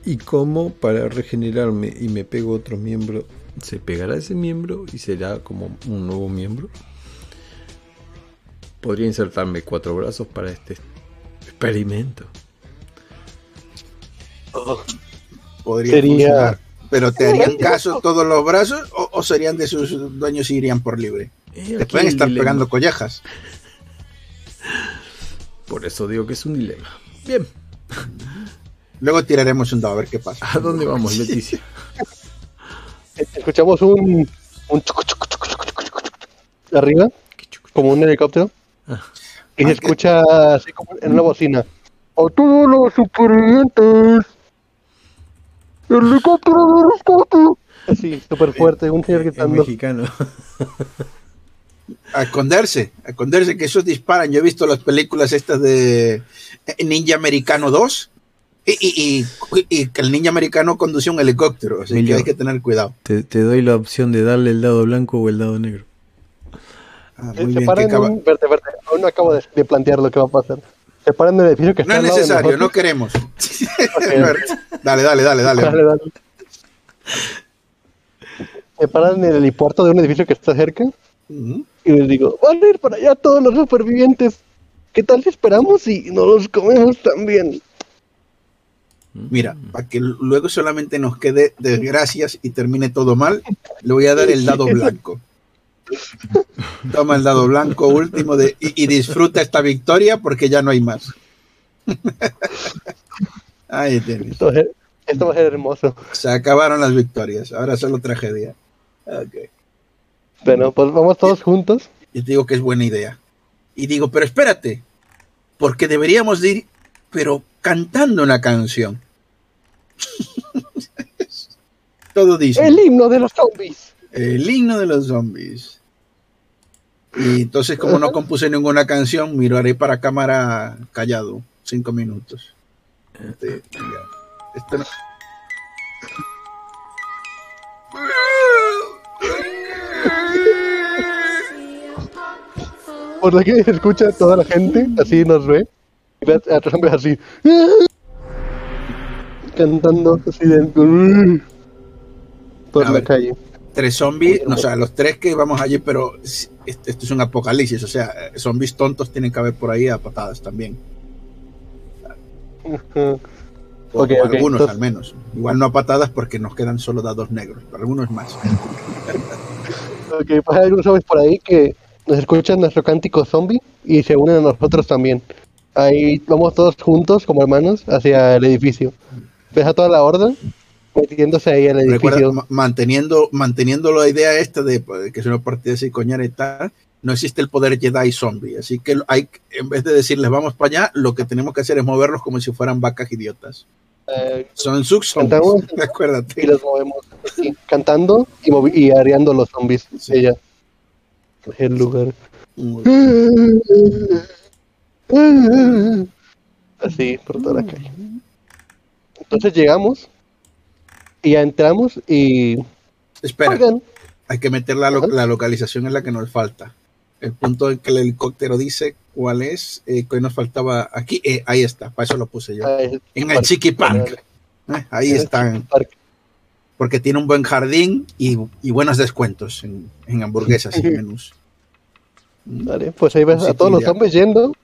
y como para regenerarme y me pego otro miembro, ¿se pegará ese miembro y será como un nuevo miembro? Podría insertarme cuatro brazos para este experimento. Podría Sería- funcionar. Pero ¿te harían caso todos los brazos o, o serían de sus dueños y irían por libre? Te pueden estar dilema. pegando collejas. Por eso digo que es un dilema. Bien, Luego tiraremos un dado a ver qué pasa. ¿a dónde vamos, Leticia? Escuchamos un. un chucu, chucu, chucu, chucu, chucu, chucu, chucu, arriba, como un helicóptero. Y se escucha así como en una bocina. ¡A todos los supervivientes! ¡Helicóptero de rescate! Así, súper fuerte, un señor gritando. mexicano. A esconderse, a esconderse, que esos disparan. Yo he visto las películas estas de Ninja Americano 2 y, y- y- y que el ninja americano conduce un helicóptero, así Emilio. que hay que tener cuidado. Te, te doy la opción de darle el dado blanco o el dado negro. Ah, Se muy bien, que un... Verte, verte, aún no acabo de, de plantear lo que va a pasar. Se paran en el edificio que No está es lado de necesario, no queremos. dale, dale, dale, dale. Dale, dale. Se paran en el helipuerto de un edificio que está cerca y les digo, van a ir para allá todos los supervivientes. ¿Qué tal si esperamos y no los comemos también? Mira, para que luego solamente nos quede desgracias y termine todo mal, le voy a dar el dado blanco. Toma el dado blanco último de, y, y disfruta esta victoria porque ya no hay más. Ahí tienes. Esto, va a ser- esto va a ser hermoso. Se acabaron las victorias, ahora solo tragedia. Ok. Bueno, pues vamos todos juntos. Yo te digo que es buena idea. Y digo, pero espérate, porque deberíamos de ir, pero cantando una canción. Todo dice. El himno de los zombies. El himno de los zombies. Y entonces, como no compuse ninguna canción, miraré para cámara callado. Cinco minutos. Este, ya. Esto no- Por aquí se escucha toda la gente, así nos ve. Y a hombres así. Cantando así de... Por A la ver. calle. Tres zombies, no, o sea, los tres que vamos allí, pero esto, esto es un apocalipsis, o sea, zombies tontos tienen que haber por ahí a patadas también. O, algunos entonces- al menos. Igual no a patadas porque nos quedan solo dados negros, pero algunos más. Ok, pues hay algunos zombies por ahí que nos escuchan nuestro cántico zombie y se unen a nosotros también. Ahí vamos todos juntos como hermanos hacia el edificio. Ves a toda la horda metiéndose ahí al Recuerda, edificio. manteniendo, manteniendo la idea esta de pues, que es una partida así coñera y tal, no existe el poder Jedi zombie. Así que hay, en vez de decirles vamos para allá, lo que tenemos que hacer es moverlos como si fueran vacas idiotas. Eh, Son Cantamos. zombies, acuérdate. y los movemos así, cantando y, movi- y areando los zombies. Sí. Ella. El lugar. Así, por toda la calle. Entonces llegamos y ya entramos y... Espera, Oigan, hay que meter la, lo- la localización en la que nos falta. El punto en que el helicóptero dice cuál es, eh, que nos faltaba aquí. Eh, ahí está, para eso lo puse yo. En el Chiqui Park. Eh, ahí están. porque tiene un buen jardín y, y buenos descuentos en, en hamburguesas y menús. Vale, pues ahí ves a todos los zombies yendo,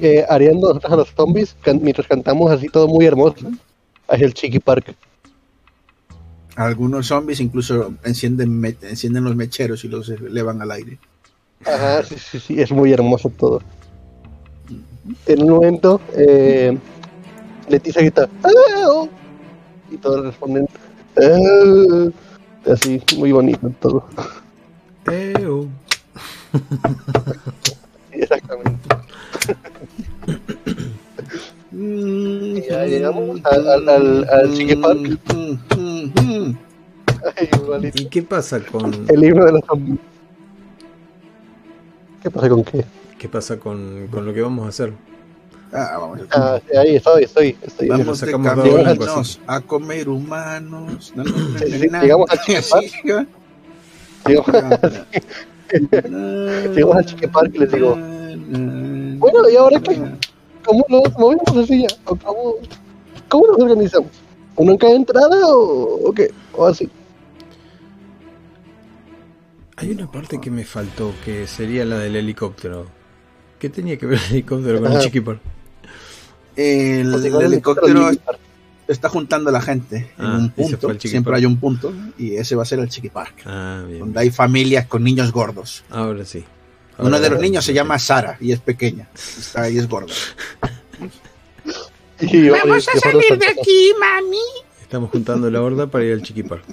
eh, areando a los zombies can- mientras cantamos así todo muy hermoso hacia el Chiqui Park. Algunos zombies incluso encienden, me- encienden los mecheros y los elevan al aire. Ajá, sí, sí, sí, es muy hermoso todo. En un momento, eh, Leticia grita, "¡Ah!", y todos responden, "Ah", así, muy bonito todo. Eo. Sí, exactamente. Y ya llegamos al- al- al- al Park. Ay. ¿Y qué pasa con El libro de los zombies. ¿Qué pasa con qué? qué pasa con, con lo que vamos a hacer? Ah, vamos a- Ah, ahí estoy, estoy, estoy. Vamos. De caminos a comer humanos. Sí, sí, na, llegamos Chiqui Park y les digo, Bueno, ¿y ahora qué? ¿Cómo nos movemos así ya? ¿O ¿Cómo, ¿Cómo nos organizamos? ¿Uno en cada entrada o, o qué? O así. Hay una parte que me faltó, que sería la del helicóptero. ¿Qué tenía que ver el helicóptero con el Ajá. Chiqui Park? El, Pues el helicóptero está juntando a la gente en Ah, un punto. Siempre hay un punto y ese va a ser el Chiqui Park. Ah, bien. Donde hay familias con niños gordos. Ahora sí. Uno de los niños se llama Sara y es pequeña. Está ahí es gorda. Y yo- yo- yo- mami. Estamos juntando la horda para ir al Chiqui Park.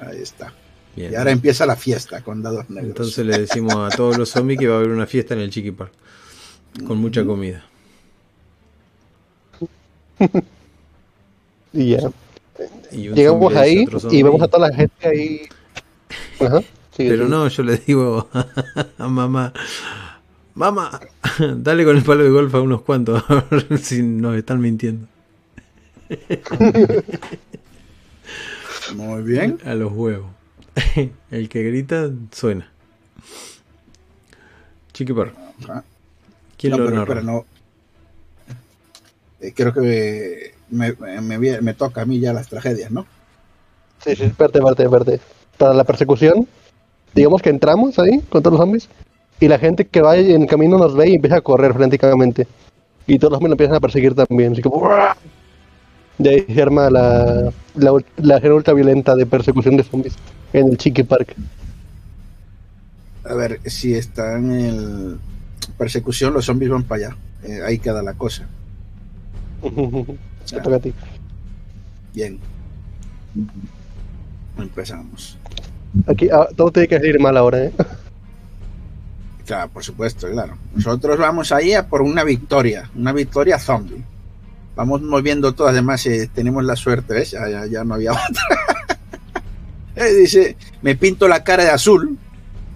Ahí está. Bien. Y ahora empieza la fiesta con dados negros. Entonces le decimos a todos los zombies que va a haber una fiesta en el Chiqui Park. Con mucha comida. Y ya. Y Llegamos ahí y vemos a toda la gente ahí. Ajá. sigue, Pero sigue. no, yo le digo a mamá, mamá, dale con el palo de golf a unos cuantos, a ver si nos están mintiendo. Muy bien. A los huevos. El que grita suena. Chiqui Park. Ah. ¿Quién No, lo pero, narra? pero no. Eh, creo que me, me- me- me toca a mí ya las tragedias, ¿no? Sí, sí, espérate, espérate, espérate. Para la persecución, digamos que entramos ahí con todos los zombies y la gente que va en el camino nos ve y empieza a correr frenéticamente. Y todos los lo empiezan a perseguir también. Así como... De ahí se arma la, la, la escena ultra violenta de persecución de zombies en el Chiqui Park. A ver, si está en el persecución, los zombies van para allá. Eh, ahí queda la cosa. Te toca a ti. Bien. Empezamos. Aquí ah, todo tiene que salir mal ahora, ¿eh? Claro, por supuesto, claro. Nosotros vamos ahí a por una victoria, una victoria zombie. Vamos moviendo todo, además eh, tenemos la suerte, ¿ves? Ya, no había otra. Eh, dice, me pinto la cara de azul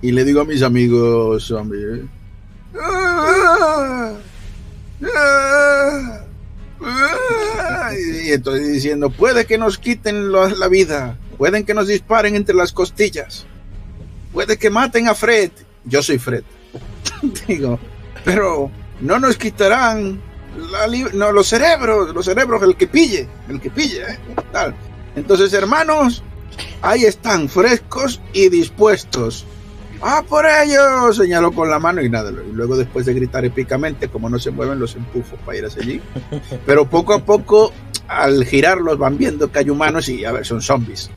y le digo a mis amigos zombies. "Ah, ah, ah", Y estoy diciendo, puede que nos quiten la vida, pueden que nos disparen entre las costillas, puede que maten a Fred. Yo soy Fred. Digo, pero no nos quitarán la no, los cerebros, los cerebros, el que pille, el que pille, ¿eh? Tal. Entonces, hermanos, ahí están, frescos y dispuestos. ¡Ah, por ellos! Señaló con la mano y nada. Y luego, después de gritar épicamente, como no se mueven, los empufo para ir hacia allí. Pero poco a poco, al girarlos, van viendo que hay humanos y, a ver, son zombies.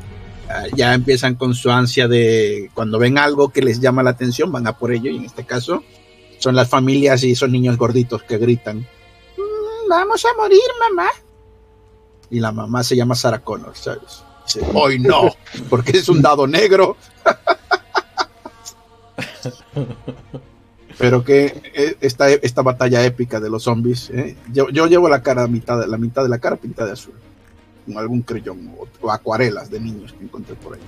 Ya empiezan con su ansia de cuando ven algo que les llama la atención, van a por ello, y en este caso son las familias y esos niños gorditos que gritan, "Mm, vamos a morir, mamá. Y la mamá se llama Sarah Connor, ¿sabes? Dice, hoy no, porque es un dado negro. Pero que eh, esta, esta batalla épica de los zombies, ¿eh? yo, yo llevo la cara mitad la mitad de la cara pintada de azul, con algún creyón o, o acuarelas de niños que encontré por ahí.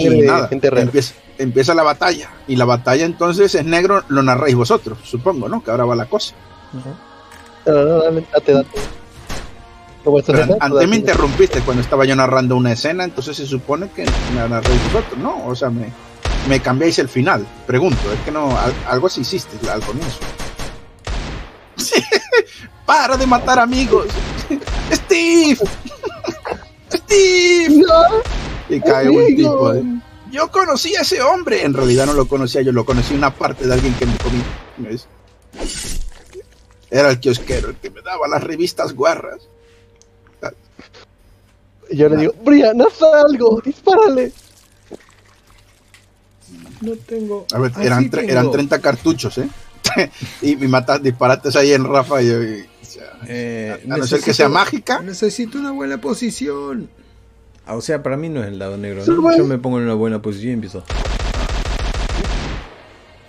Y nada, gente empieza, empieza la batalla. Y la batalla entonces es negro, lo narráis vosotros, supongo, ¿no? Que ahora va la cosa. Date, date. Pero antes date. me interrumpiste cuando estaba yo narrando una escena, entonces se supone que me narráis vosotros, ¿no? O sea, me, me cambiáis el final. Pregunto, es que no, al- algo sí hiciste al comienzo. ¡Para de matar amigos! ¡Steve! ¡Steve! Y cae un tipo. ¿eh? Yo conocí a ese hombre. En realidad no lo conocía, yo lo conocí una parte de alguien que me comí. ¿ves? Era el kiosquero, el que me daba las revistas guarras. Y yo le digo, Brian, haz algo, dispárale. No tengo. A ver, Ah, eran, tengo. eran 30 cartuchos, ¿eh? y me matas disparates ahí en Rafa. Y, yo- y- Eh, a no ser que sea mágica. Necesito una buena posición. Ah, o sea, para mí no es el lado negro, ¿no? bueno. Yo me pongo en una buena posición y empiezo.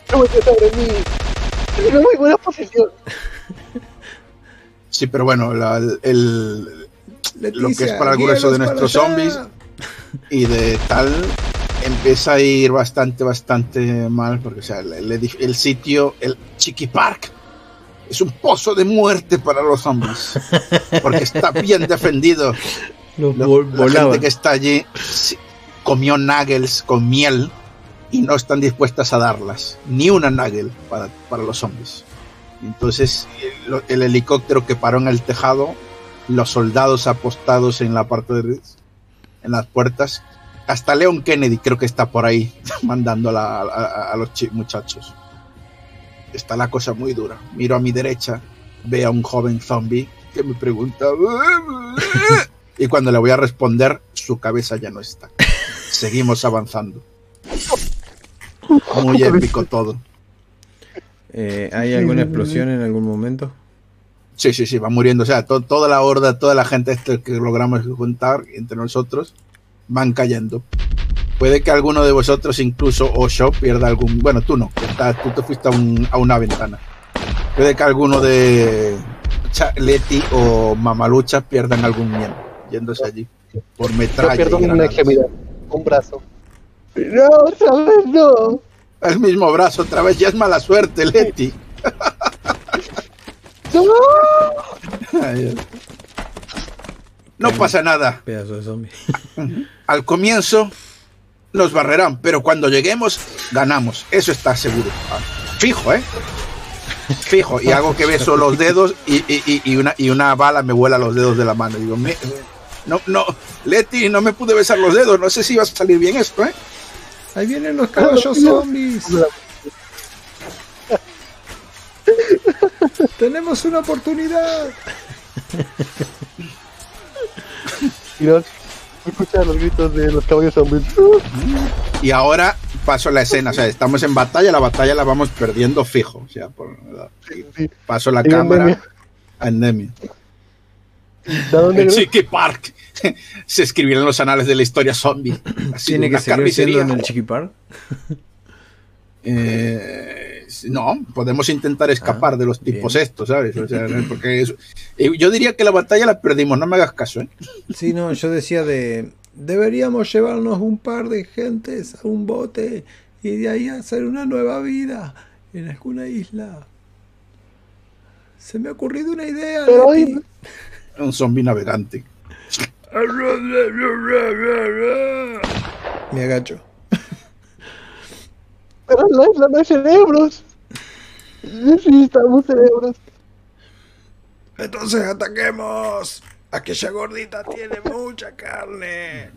Sobre mí. Una muy buena posición. Sí, pero bueno, la- el, lo que es para el grueso de nuestros allá. zombies y de tal empieza a ir bastante, bastante mal, porque o sea, el, el el sitio, el Chiqui Park, es un pozo de muerte para los zombies, porque está bien defendido. Los Lo- vol- la gente que está allí comió nuggets con miel y no están dispuestas a darlas, ni una nugget para, para los zombies. Entonces, el, el helicóptero que paró en el tejado, los soldados apostados en la parte de en las puertas, hasta Leon Kennedy creo que está por ahí mandando a, la- a- a los muchachos. Está la cosa muy dura. Miro a mi derecha, veo a un joven zombie que me pregunta. Y cuando le voy a responder, su cabeza ya no está. Seguimos avanzando. Muy épico todo. Eh, ¿Hay alguna explosión en algún momento? Sí, sí, sí, va muriendo. O sea, to- toda la horda, toda la gente que logramos juntar entre nosotros van cayendo. Puede que alguno de vosotros, incluso Osho, pierda algún. Bueno, tú no, está- tú te fuiste a, un- a una ventana. Puede que alguno de Leti o Mamalucha pierdan algún miembro yéndose allí por Yo metralla. pierdo y una extremidad, un brazo. No, sabes, no. El mismo brazo, otra vez, ya es mala suerte, Leti. No. Ay, No pasa nada. Pedazo de zombie. Al comienzo nos barrerán, pero cuando lleguemos, ganamos. Eso está seguro. Ah, Fijo, ¿eh? Fijo. Y hago que beso los dedos y, y- y- y una, y una bala me vuela los dedos de la mano. Digo, me- no, no, Leti, no me pude besar los dedos. No sé si va a salir bien esto, ¿eh? Ahí vienen los caballos zombies. Tenemos una oportunidad. Y no, escucha los gritos de los caballos zombies. Y ahora paso la escena. O sea, estamos en batalla. La batalla la vamos perdiendo fijo. O sea, por, paso la Y cámara Endemia. a Endemia. ¿De dónde El crees? Chiqui Park. Se escribieron en los anales de la historia zombie. Así, ¿Tiene que seguir siendo en el Chiquipar? Eh, no, podemos intentar escapar Ah, de los tipos bien. estos, ¿sabes? O sea, porque eso- yo diría que la batalla la perdimos, no me hagas caso, ¿eh? Sí, no, yo decía de... Deberíamos llevarnos un par de gentes a un bote y de ahí hacer una nueva vida en alguna isla. Se me ha ocurrido una idea. Pero Leti. hoy- Un zombie navegante. Me agacho. Pero en la isla no hay cerebros. Necesitamos cerebros. Entonces ataquemos. Aquella gordita tiene mucha carne.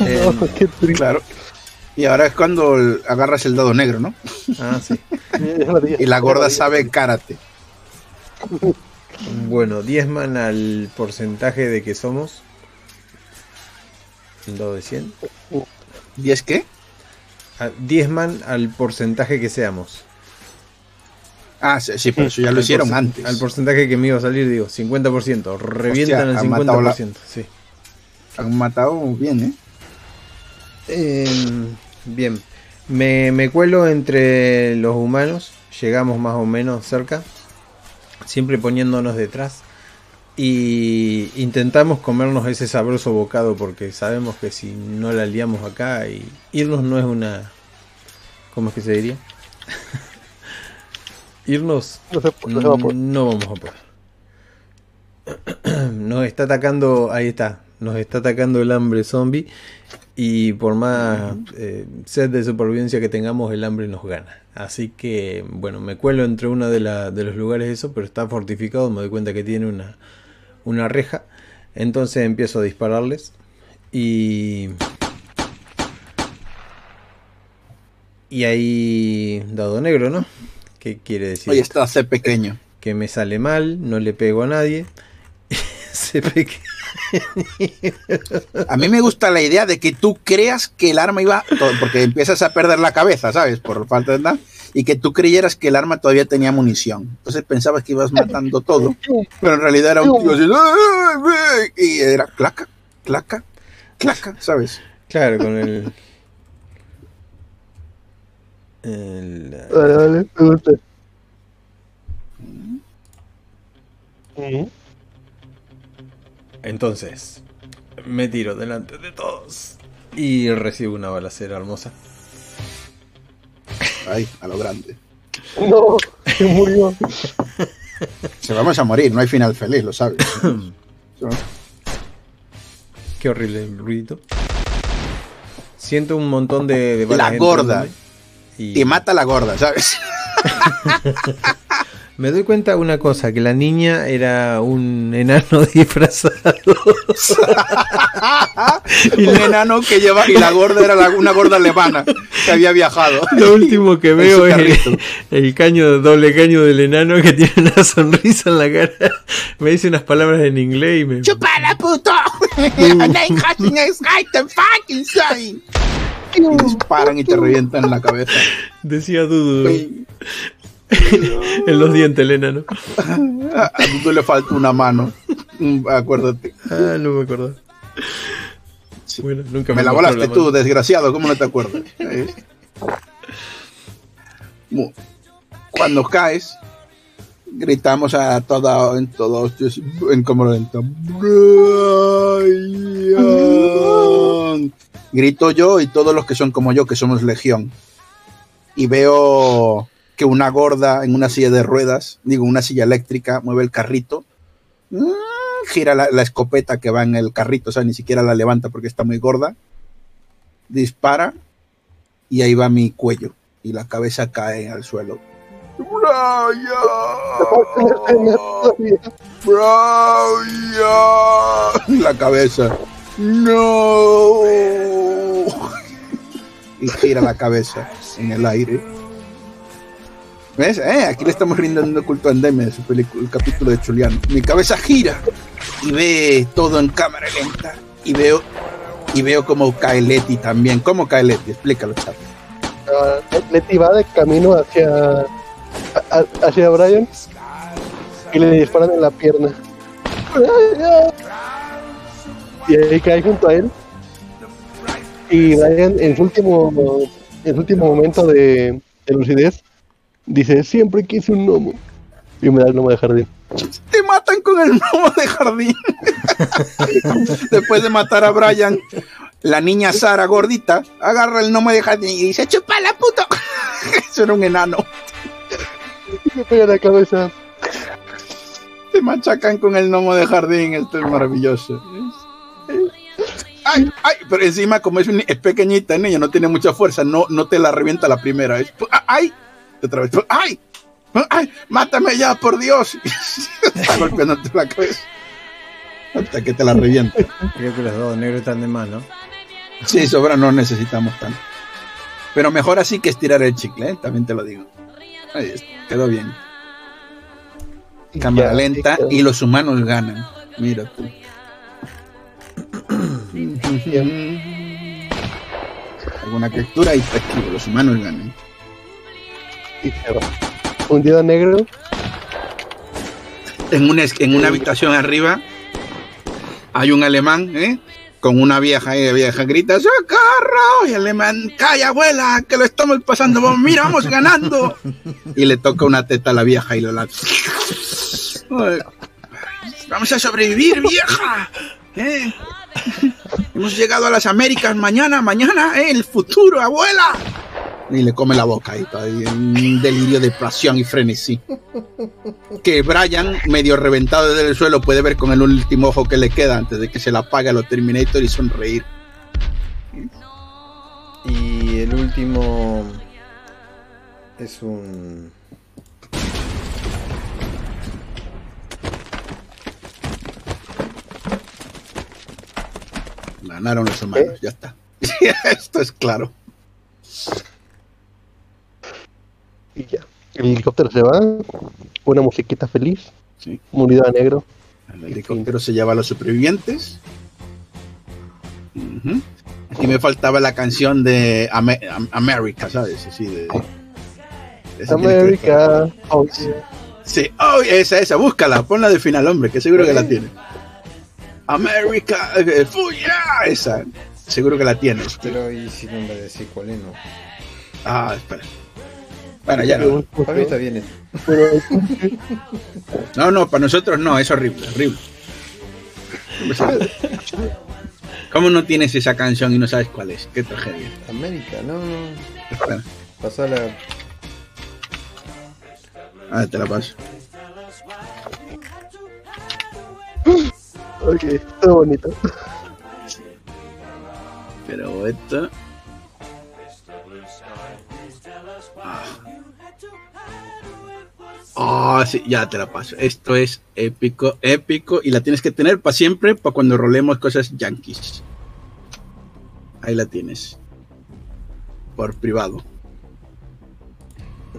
Eh, No, qué triste. Claro. Y ahora es cuando agarras el dado negro, ¿no? ah, sí. Y la gorda sabe karate. Bueno, diezman al porcentaje de que somos. El dado de 100. ¿10 qué? A- Diezman al porcentaje que seamos. Ah, sí, sí, pero eso ya lo hicieron antes. Al porcentaje que me iba a salir, digo, 50%. Revientan Hostia, han matado la- 50%. Sí. Han matado bien, ¿eh? Eh, bien. Me, me cuelo entre los humanos. Llegamos más o menos cerca. Siempre poniéndonos detrás. Y intentamos comernos ese sabroso bocado porque sabemos que si no la liamos acá y irnos no es una... ¿Cómo es que se diría? irnos No sé, no se va a poder. no vamos a poder. Nos está atacando, ahí está, nos está atacando el hambre zombie y por más eh, sed de supervivencia que tengamos, el hambre nos gana. Así que, bueno, me cuelo entre uno de, la- de los lugares eso, pero está fortificado, me doy cuenta que tiene una, una reja. Entonces empiezo a dispararles y... Y ahí dado negro, ¿no? ¿Qué quiere decir? Oye, está hace pequeño. que me sale mal, no le pego a nadie. Se peque- A mí me gusta la idea de que tú creas que el arma iba, porque empiezas a perder la cabeza, ¿sabes? Por falta de nada, y que tú creyeras que el arma todavía tenía munición. Entonces pensabas que ibas matando todo, pero en realidad era un tío así, y era claca, claca, claca, ¿sabes? Claro, con el. el, me gusta. Ujú. Entonces, me tiro delante de todos y recibo una balacera hermosa. Ay, a lo grande. No, se murió. Se vamos a morir, no hay final feliz, lo sabes. Qué horrible el ruido. Siento un montón de, de La gorda. Y Te mata la gorda, ¿sabes? me doy cuenta de una cosa, que la niña era un enano disfrazado. Un enano que lleva, y la gorda era la- una gorda alemana que había viajado. Lo último que veo es el, el caño, doble caño del enano que tiene una sonrisa en la cara. Me dice unas palabras en inglés y me. ¡Chupala, puto! Y disparan y te revientan la cabeza. Decía Dudu en los dientes el enano. A Dudu le falta una mano. Acuérdate. Ah, no me acuerdo. Bueno, nunca Me la mostró volaste tú, desgraciado. ¿Cómo no te acuerdas? ¿Eh? Cuando caes, gritamos a toda, en todos, en lenta. Brian. Grito yo y todos los que son como yo, que somos legión. Y veo que una gorda en una silla de ruedas, digo, una silla eléctrica, mueve el carrito. Mm, Gira la, la escopeta que va en el carrito, o sea, ni siquiera la levanta porque está muy gorda. Dispara y ahí va mi cuello y la cabeza cae al suelo. Brian, Brian, la cabeza. No. Y gira la cabeza en el aire. ¿Ves? Eh, aquí le estamos rindiendo culto a Endeme de su película, el capítulo de Chuliano. Mi cabeza gira y ve todo en cámara lenta. Y veo y veo cómo cae Leti también. ¿Cómo cae Leti? Explícalo, chat. Ah, Leti va de camino hacia, hacia Brian y le disparan en la pierna. Y ahí cae junto a él. Y Brian, en su último, en su último momento de lucidez, dice: Siempre quise un gnomo. Y me da el gnomo de jardín. Te matan con el gnomo de jardín. Después de matar a Brian, la niña Sara gordita agarra el gnomo de jardín y dice: ¡Chupala, puto! Eso era un enano. Y me pega la cabeza. Te machacan con el gnomo de jardín. Esto es maravilloso. Ay, ay, pero encima, como es, un- es pequeñita, el niño no tiene mucha fuerza, no, no te la revienta la primera. Es, ¡Ay! Otra vez, ¡ay! ¡ay! ¡Mátame ya, por Dios! Está golpeándote la cabeza. Hasta que te la revienta. Creo que los dos negros están de más, ¿no? Sí, sobra, no necesitamos tanto. Pero mejor así que estirar el chicle, ¿eh? también te lo digo. Ahí está, quedó bien. cámara Ya, lenta sí, y los humanos ganan. Mira tú. Alguna captura y efectivo, los humanos ganan. Y se va. Hundido negro. En una, en una habitación arriba hay un alemán, ¿eh? Con una vieja y la vieja grita, ¡Socorro! Y el alemán, ¡calla, abuela! Que lo estamos pasando, vos, mira, vamos ganando. Y le toca una teta a la vieja y lo lanza. Vamos a sobrevivir, vieja. ¿eh? Hemos llegado a las Américas mañana, mañana, ¿eh? el futuro, abuela. Y le come la boca ahí, todavía, en un delirio de pasión y frenesí. Que Brian, medio reventado desde el suelo, puede ver con el último ojo que le queda antes de que se la apague a los Terminator y sonreír. Y el último es un... Ganaron los humanos, ya está. Esto es claro. Y ya. El helicóptero se va. Una musiquita feliz. Sí. Mundido a negro. El helicóptero se lleva a los supervivientes. Ujú. Aquí me faltaba la canción de Ame- Am- America, ¿sabes? Así de, de que ver América. Oh, yeah. Sí, oh, esa, esa, búscala, ponla de final, hombre, que seguro que la tiene. América, eh, fuya, esa, seguro que la tienes. Pero y si no me decís cuál es, no. Ah, espera. Bueno, ya no. Para mí está bien No, no, para nosotros no, es horrible, horrible. ¿Cómo no tienes esa canción y no sabes cuál es? Qué tragedia. América, no, no. Espera, Pasó la... ah, te la paso. Ok, todo bonito. Pero esto. Ah, sí, ya te la paso. Esto es épico, épico. Y la tienes que tener para siempre, para cuando rolemos cosas yankees. Ahí la tienes. Por privado.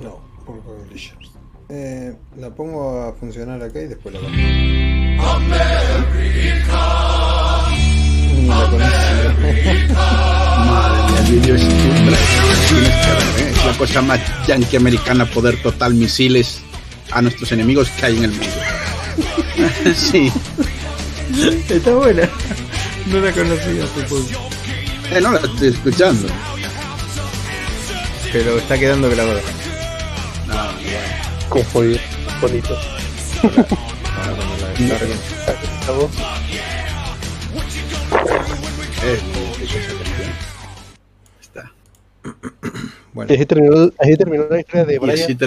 No, por Publishers. Eh, la pongo a funcionar acá y después la bajo. Ni la. Madre mía, el vídeo es ver, ¿eh? Es la cosa más yankee americana, poder total, misiles a nuestros enemigos que hay en el mundo. sí. Está buena. No la conocía, supongo. Eh, no la estoy escuchando. Pero está quedando grabada. No, Como bonito. Ahora cuando la descarguen. Acabó. Eh, qué cosa cuestión. Está. Bueno. Así terminó, así terminó la historia de Brian.